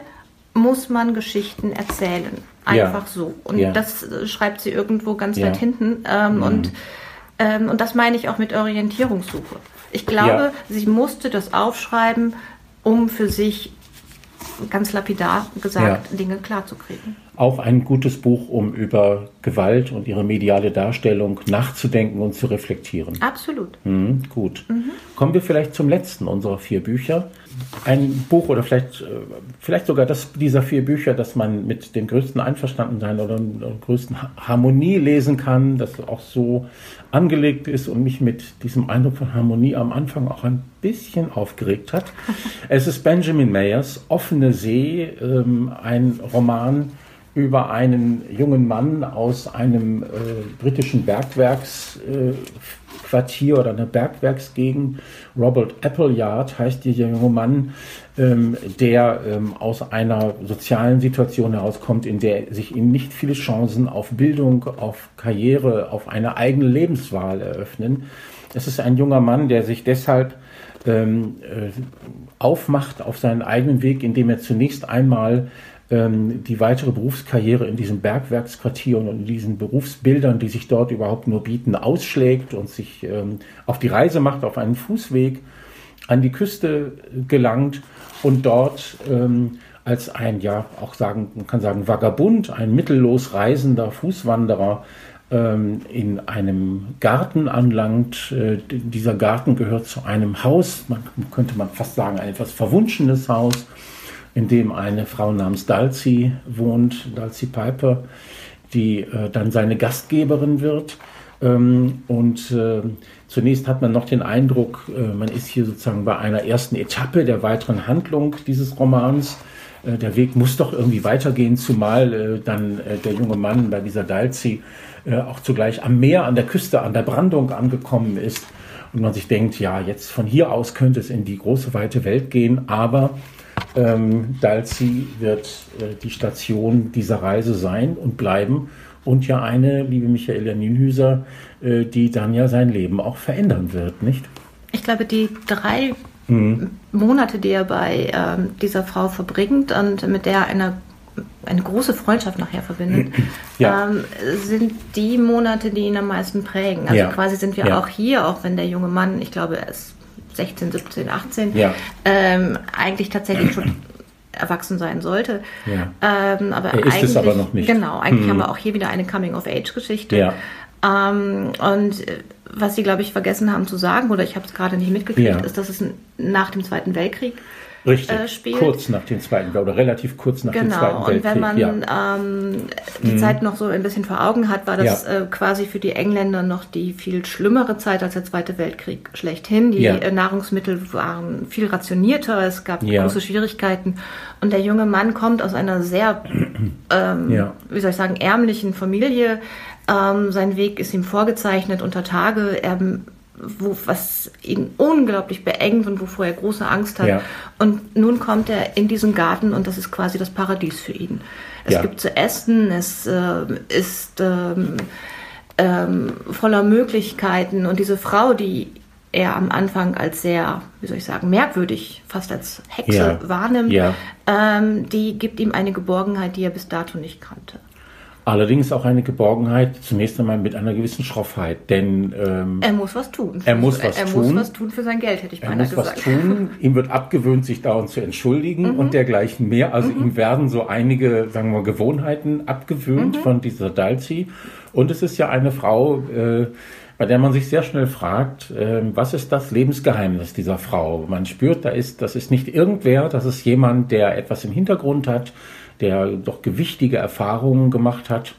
muss man Geschichten erzählen. Einfach so. Und das äh, schreibt sie irgendwo ganz weit hinten. Ähm, mhm. Und ähm, und das meine ich auch mit Orientierungssuche. Ich glaube, ja. sie musste das aufschreiben, um für sich ganz lapidar gesagt ja. Dinge klarzukriegen. Auch ein gutes Buch, um über Gewalt und ihre mediale Darstellung nachzudenken und zu reflektieren. Absolut. Mhm, gut. Mhm. Kommen wir vielleicht zum letzten unserer vier Bücher. Ein Buch oder vielleicht, äh, vielleicht sogar das dieser vier Bücher, das man mit dem größten Einverstandensein oder der größten Harmonie lesen kann, das auch so angelegt ist und mich mit diesem Eindruck von Harmonie am Anfang auch ein bisschen aufgeregt hat. es ist Benjamin Mayers Offene See, ähm, ein Roman über einen jungen Mann aus einem äh, britischen Bergwerksquartier äh, oder einer Bergwerksgegend. Robert Appleyard heißt dieser junge Mann, ähm, der ähm, aus einer sozialen Situation herauskommt, in der sich ihm nicht viele Chancen auf Bildung, auf Karriere, auf eine eigene Lebenswahl eröffnen. Es ist ein junger Mann, der sich deshalb ähm, äh, aufmacht auf seinen eigenen Weg, indem er zunächst einmal die weitere Berufskarriere in diesem Bergwerksquartier und in diesen Berufsbildern, die sich dort überhaupt nur bieten, ausschlägt und sich ähm, auf die Reise macht, auf einen Fußweg an die Küste gelangt und dort ähm, als ein, ja, auch sagen, man kann sagen, Vagabund, ein mittellos reisender Fußwanderer, ähm, in einem Garten anlangt. Äh, dieser Garten gehört zu einem Haus, man könnte man fast sagen, ein etwas verwunschenes Haus, in dem eine Frau namens Dalzi wohnt, Dalzi Piper, die äh, dann seine Gastgeberin wird. Ähm, und äh, zunächst hat man noch den Eindruck, man ist hier sozusagen bei einer ersten Etappe der weiteren Handlung dieses Romans. Der Weg muss doch irgendwie weitergehen, zumal dann der junge Mann bei dieser Dalzi äh, auch zugleich am Meer, an der Küste, an der Brandung angekommen ist und man sich denkt, ja, jetzt von hier aus könnte es in die große weite Welt gehen, aber ähm, Dalzi wird äh, die Station dieser Reise sein und bleiben und ja eine, liebe Michaela Nienhüser, äh, die dann ja sein Leben auch verändern wird, nicht? Ich glaube, die drei mhm. Monate, die er bei ähm, dieser Frau verbringt und mit der einer eine große Freundschaft nachher verbindet, ja. ähm, sind die Monate, die ihn am meisten prägen. Also ja. quasi sind wir ja. auch hier, auch wenn der junge Mann, ich glaube, er ist 16, 17, 18, ähm, eigentlich tatsächlich schon erwachsen sein sollte. Ähm, aber er ist es aber noch nicht. Genau, eigentlich hm. haben wir auch hier wieder eine Coming-of-Age-Geschichte. Ähm, und äh, was sie, glaube ich, vergessen haben zu sagen, oder ich habe es gerade nicht mitgekriegt, ist, dass es nach dem Zweiten Weltkrieg Richtig, äh, spielt. kurz nach dem Zweiten oder relativ kurz nach genau. dem Zweiten Weltkrieg. Genau, und wenn man ja. ähm, die mhm. Zeit noch so ein bisschen vor Augen hat, war das ja. äh, quasi für die Engländer noch die viel schlimmere Zeit als der Zweite Weltkrieg schlechthin. Die ja. äh, Nahrungsmittel waren viel rationierter, es gab große Schwierigkeiten und der junge Mann kommt aus einer sehr, ähm, wie soll ich sagen, ärmlichen Familie. Ähm, sein Weg ist ihm vorgezeichnet unter Tage. Er wo, was ihn unglaublich beengt und wovor er große Angst hat. Ja. Und nun kommt er in diesen Garten und das ist quasi das Paradies für ihn. Es ja. gibt zu essen, es äh, ist ähm, ähm, voller Möglichkeiten und diese Frau, die er am Anfang als sehr, wie soll ich sagen, merkwürdig, fast als Hexe ja. wahrnimmt, ähm, die gibt ihm eine Geborgenheit, die er bis dato nicht kannte. Allerdings auch eine Geborgenheit, zunächst einmal mit einer gewissen Schroffheit, denn ähm, er muss was tun. Er muss was er tun. muss was tun für sein Geld, hätte ich beinahe gesagt. Er muss was tun. Ihm wird abgewöhnt, sich dauernd zu entschuldigen mhm. und dergleichen mehr. Also mhm. ihm werden so einige, sagen wir mal, Gewohnheiten abgewöhnt mhm. von dieser Dalzi. Und es ist ja eine Frau, äh, bei der man sich sehr schnell fragt, äh, was ist das Lebensgeheimnis dieser Frau? Man spürt, da ist, das ist nicht irgendwer, das ist jemand, der etwas im Hintergrund hat, der doch gewichtige Erfahrungen gemacht hat.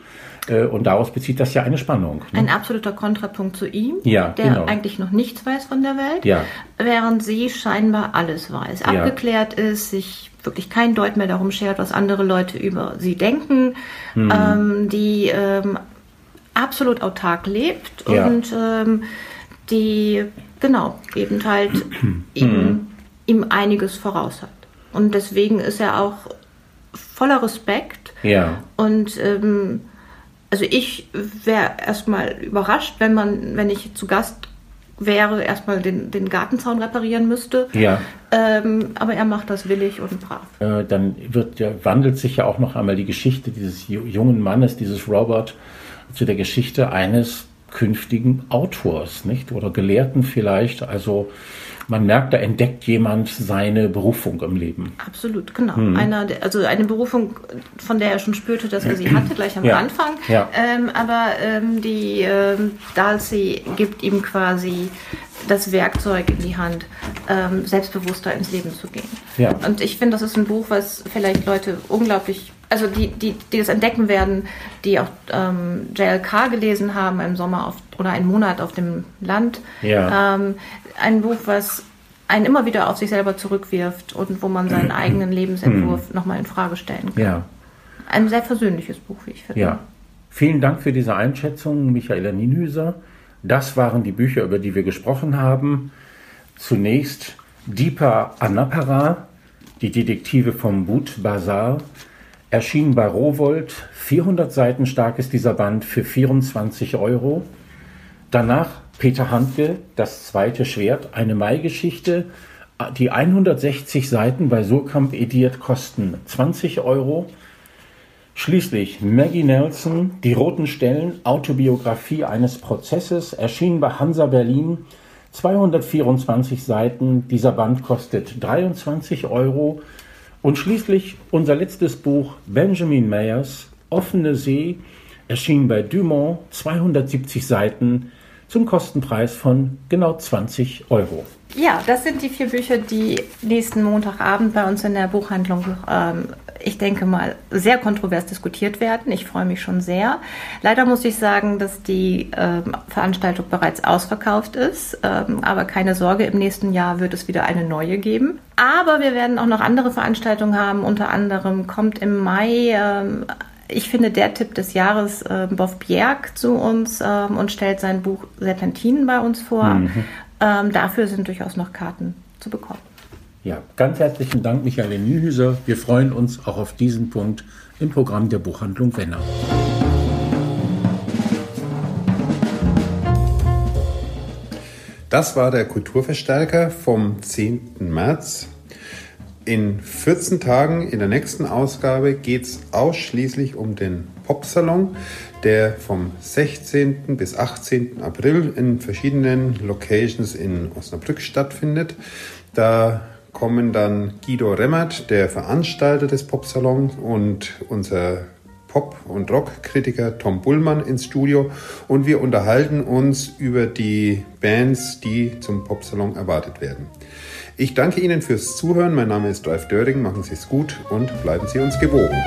Äh, und daraus bezieht das ja eine Spannung. Ne? Ein absoluter Kontrapunkt zu ihm, ja, der genau. eigentlich noch nichts weiß von der Welt, ja. während sie scheinbar alles weiß, ja. abgeklärt ist, sich wirklich kein Deut mehr darum schert, was andere Leute über sie denken, hm. ähm, die ähm, absolut autark lebt und ähm, die genau eben halt hm. ihm, ihm einiges voraus hat. Und deswegen ist er auch voller Respekt. Ja. Und ähm, also ich wäre erstmal überrascht, wenn man, wenn ich zu Gast wäre, erstmal den, den Gartenzaun reparieren müsste. Ja. Ähm, aber er macht das willig und brav. Äh, dann wird ja, wandelt sich ja auch noch einmal die Geschichte dieses jungen Mannes, dieses Robert, zu der Geschichte eines künftigen Autors, nicht? Oder Gelehrten vielleicht. Also man merkt, da entdeckt jemand seine Berufung im Leben. Absolut, genau. Mhm. Einer, also eine Berufung, von der er schon spürte, dass er sie hatte, gleich am ja. Anfang. Ja. Ähm, aber ähm, die ähm, Dalsey gibt ihm quasi das Werkzeug in die Hand, ähm, selbstbewusster ins Leben zu gehen. Ja. Und ich finde, das ist ein Buch, was vielleicht Leute unglaublich, also die, die, die das entdecken werden, die auch ähm, JLK gelesen haben im Sommer auf, oder einen Monat auf dem Land. Ja. Ähm, ein Buch, was einen immer wieder auf sich selber zurückwirft und wo man seinen eigenen Lebensentwurf mhm. nochmal in Frage stellen kann. Ja. Ein sehr persönliches Buch, wie ich finde. Ja. Vielen Dank für diese Einschätzung, Michaela Nienhüser. Das waren die Bücher, über die wir gesprochen haben. Zunächst Deepa Anapara, die Detektive vom Boot Bazar, erschien bei Rowold. 400 Seiten stark ist dieser Band für 24 Euro. Danach Peter Handke, Das zweite Schwert, eine Mai-Geschichte. Die 160 Seiten bei Surkamp ediert kosten 20 Euro. Schließlich Maggie Nelson, Die roten Stellen, Autobiografie eines Prozesses, erschienen bei Hansa Berlin. 224 Seiten. Dieser Band kostet 23 Euro. Und schließlich unser letztes Buch, Benjamin Mayers, Offene See, erschien bei Dumont 270 Seiten zum Kostenpreis von genau 20 Euro. Ja, das sind die vier Bücher, die nächsten Montagabend bei uns in der Buchhandlung, ähm, ich denke mal, sehr kontrovers diskutiert werden. Ich freue mich schon sehr. Leider muss ich sagen, dass die ähm, Veranstaltung bereits ausverkauft ist. Ähm, aber keine Sorge, im nächsten Jahr wird es wieder eine neue geben. Aber wir werden auch noch andere Veranstaltungen haben. Unter anderem kommt im Mai ähm, ich finde, der Tipp des Jahres, äh, Boff Bjerg zu uns äh, und stellt sein Buch Serpentinen bei uns vor. Mhm. Ähm, dafür sind durchaus noch Karten zu bekommen. Ja, ganz herzlichen Dank, Michael Niehüser. Wir freuen uns auch auf diesen Punkt im Programm der Buchhandlung Wenner. Das war der Kulturverstärker vom 10. März in 14 Tagen in der nächsten Ausgabe geht es ausschließlich um den Popsalon, der vom 16. bis 18. April in verschiedenen Locations in Osnabrück stattfindet. Da kommen dann Guido Remmert, der Veranstalter des Popsalons, und unser Pop- und Rockkritiker Tom Bullmann ins Studio und wir unterhalten uns über die Bands, die zum Popsalon erwartet werden. Ich danke Ihnen fürs Zuhören. Mein Name ist Ralf Döring. Machen Sie es gut und bleiben Sie uns gewogen.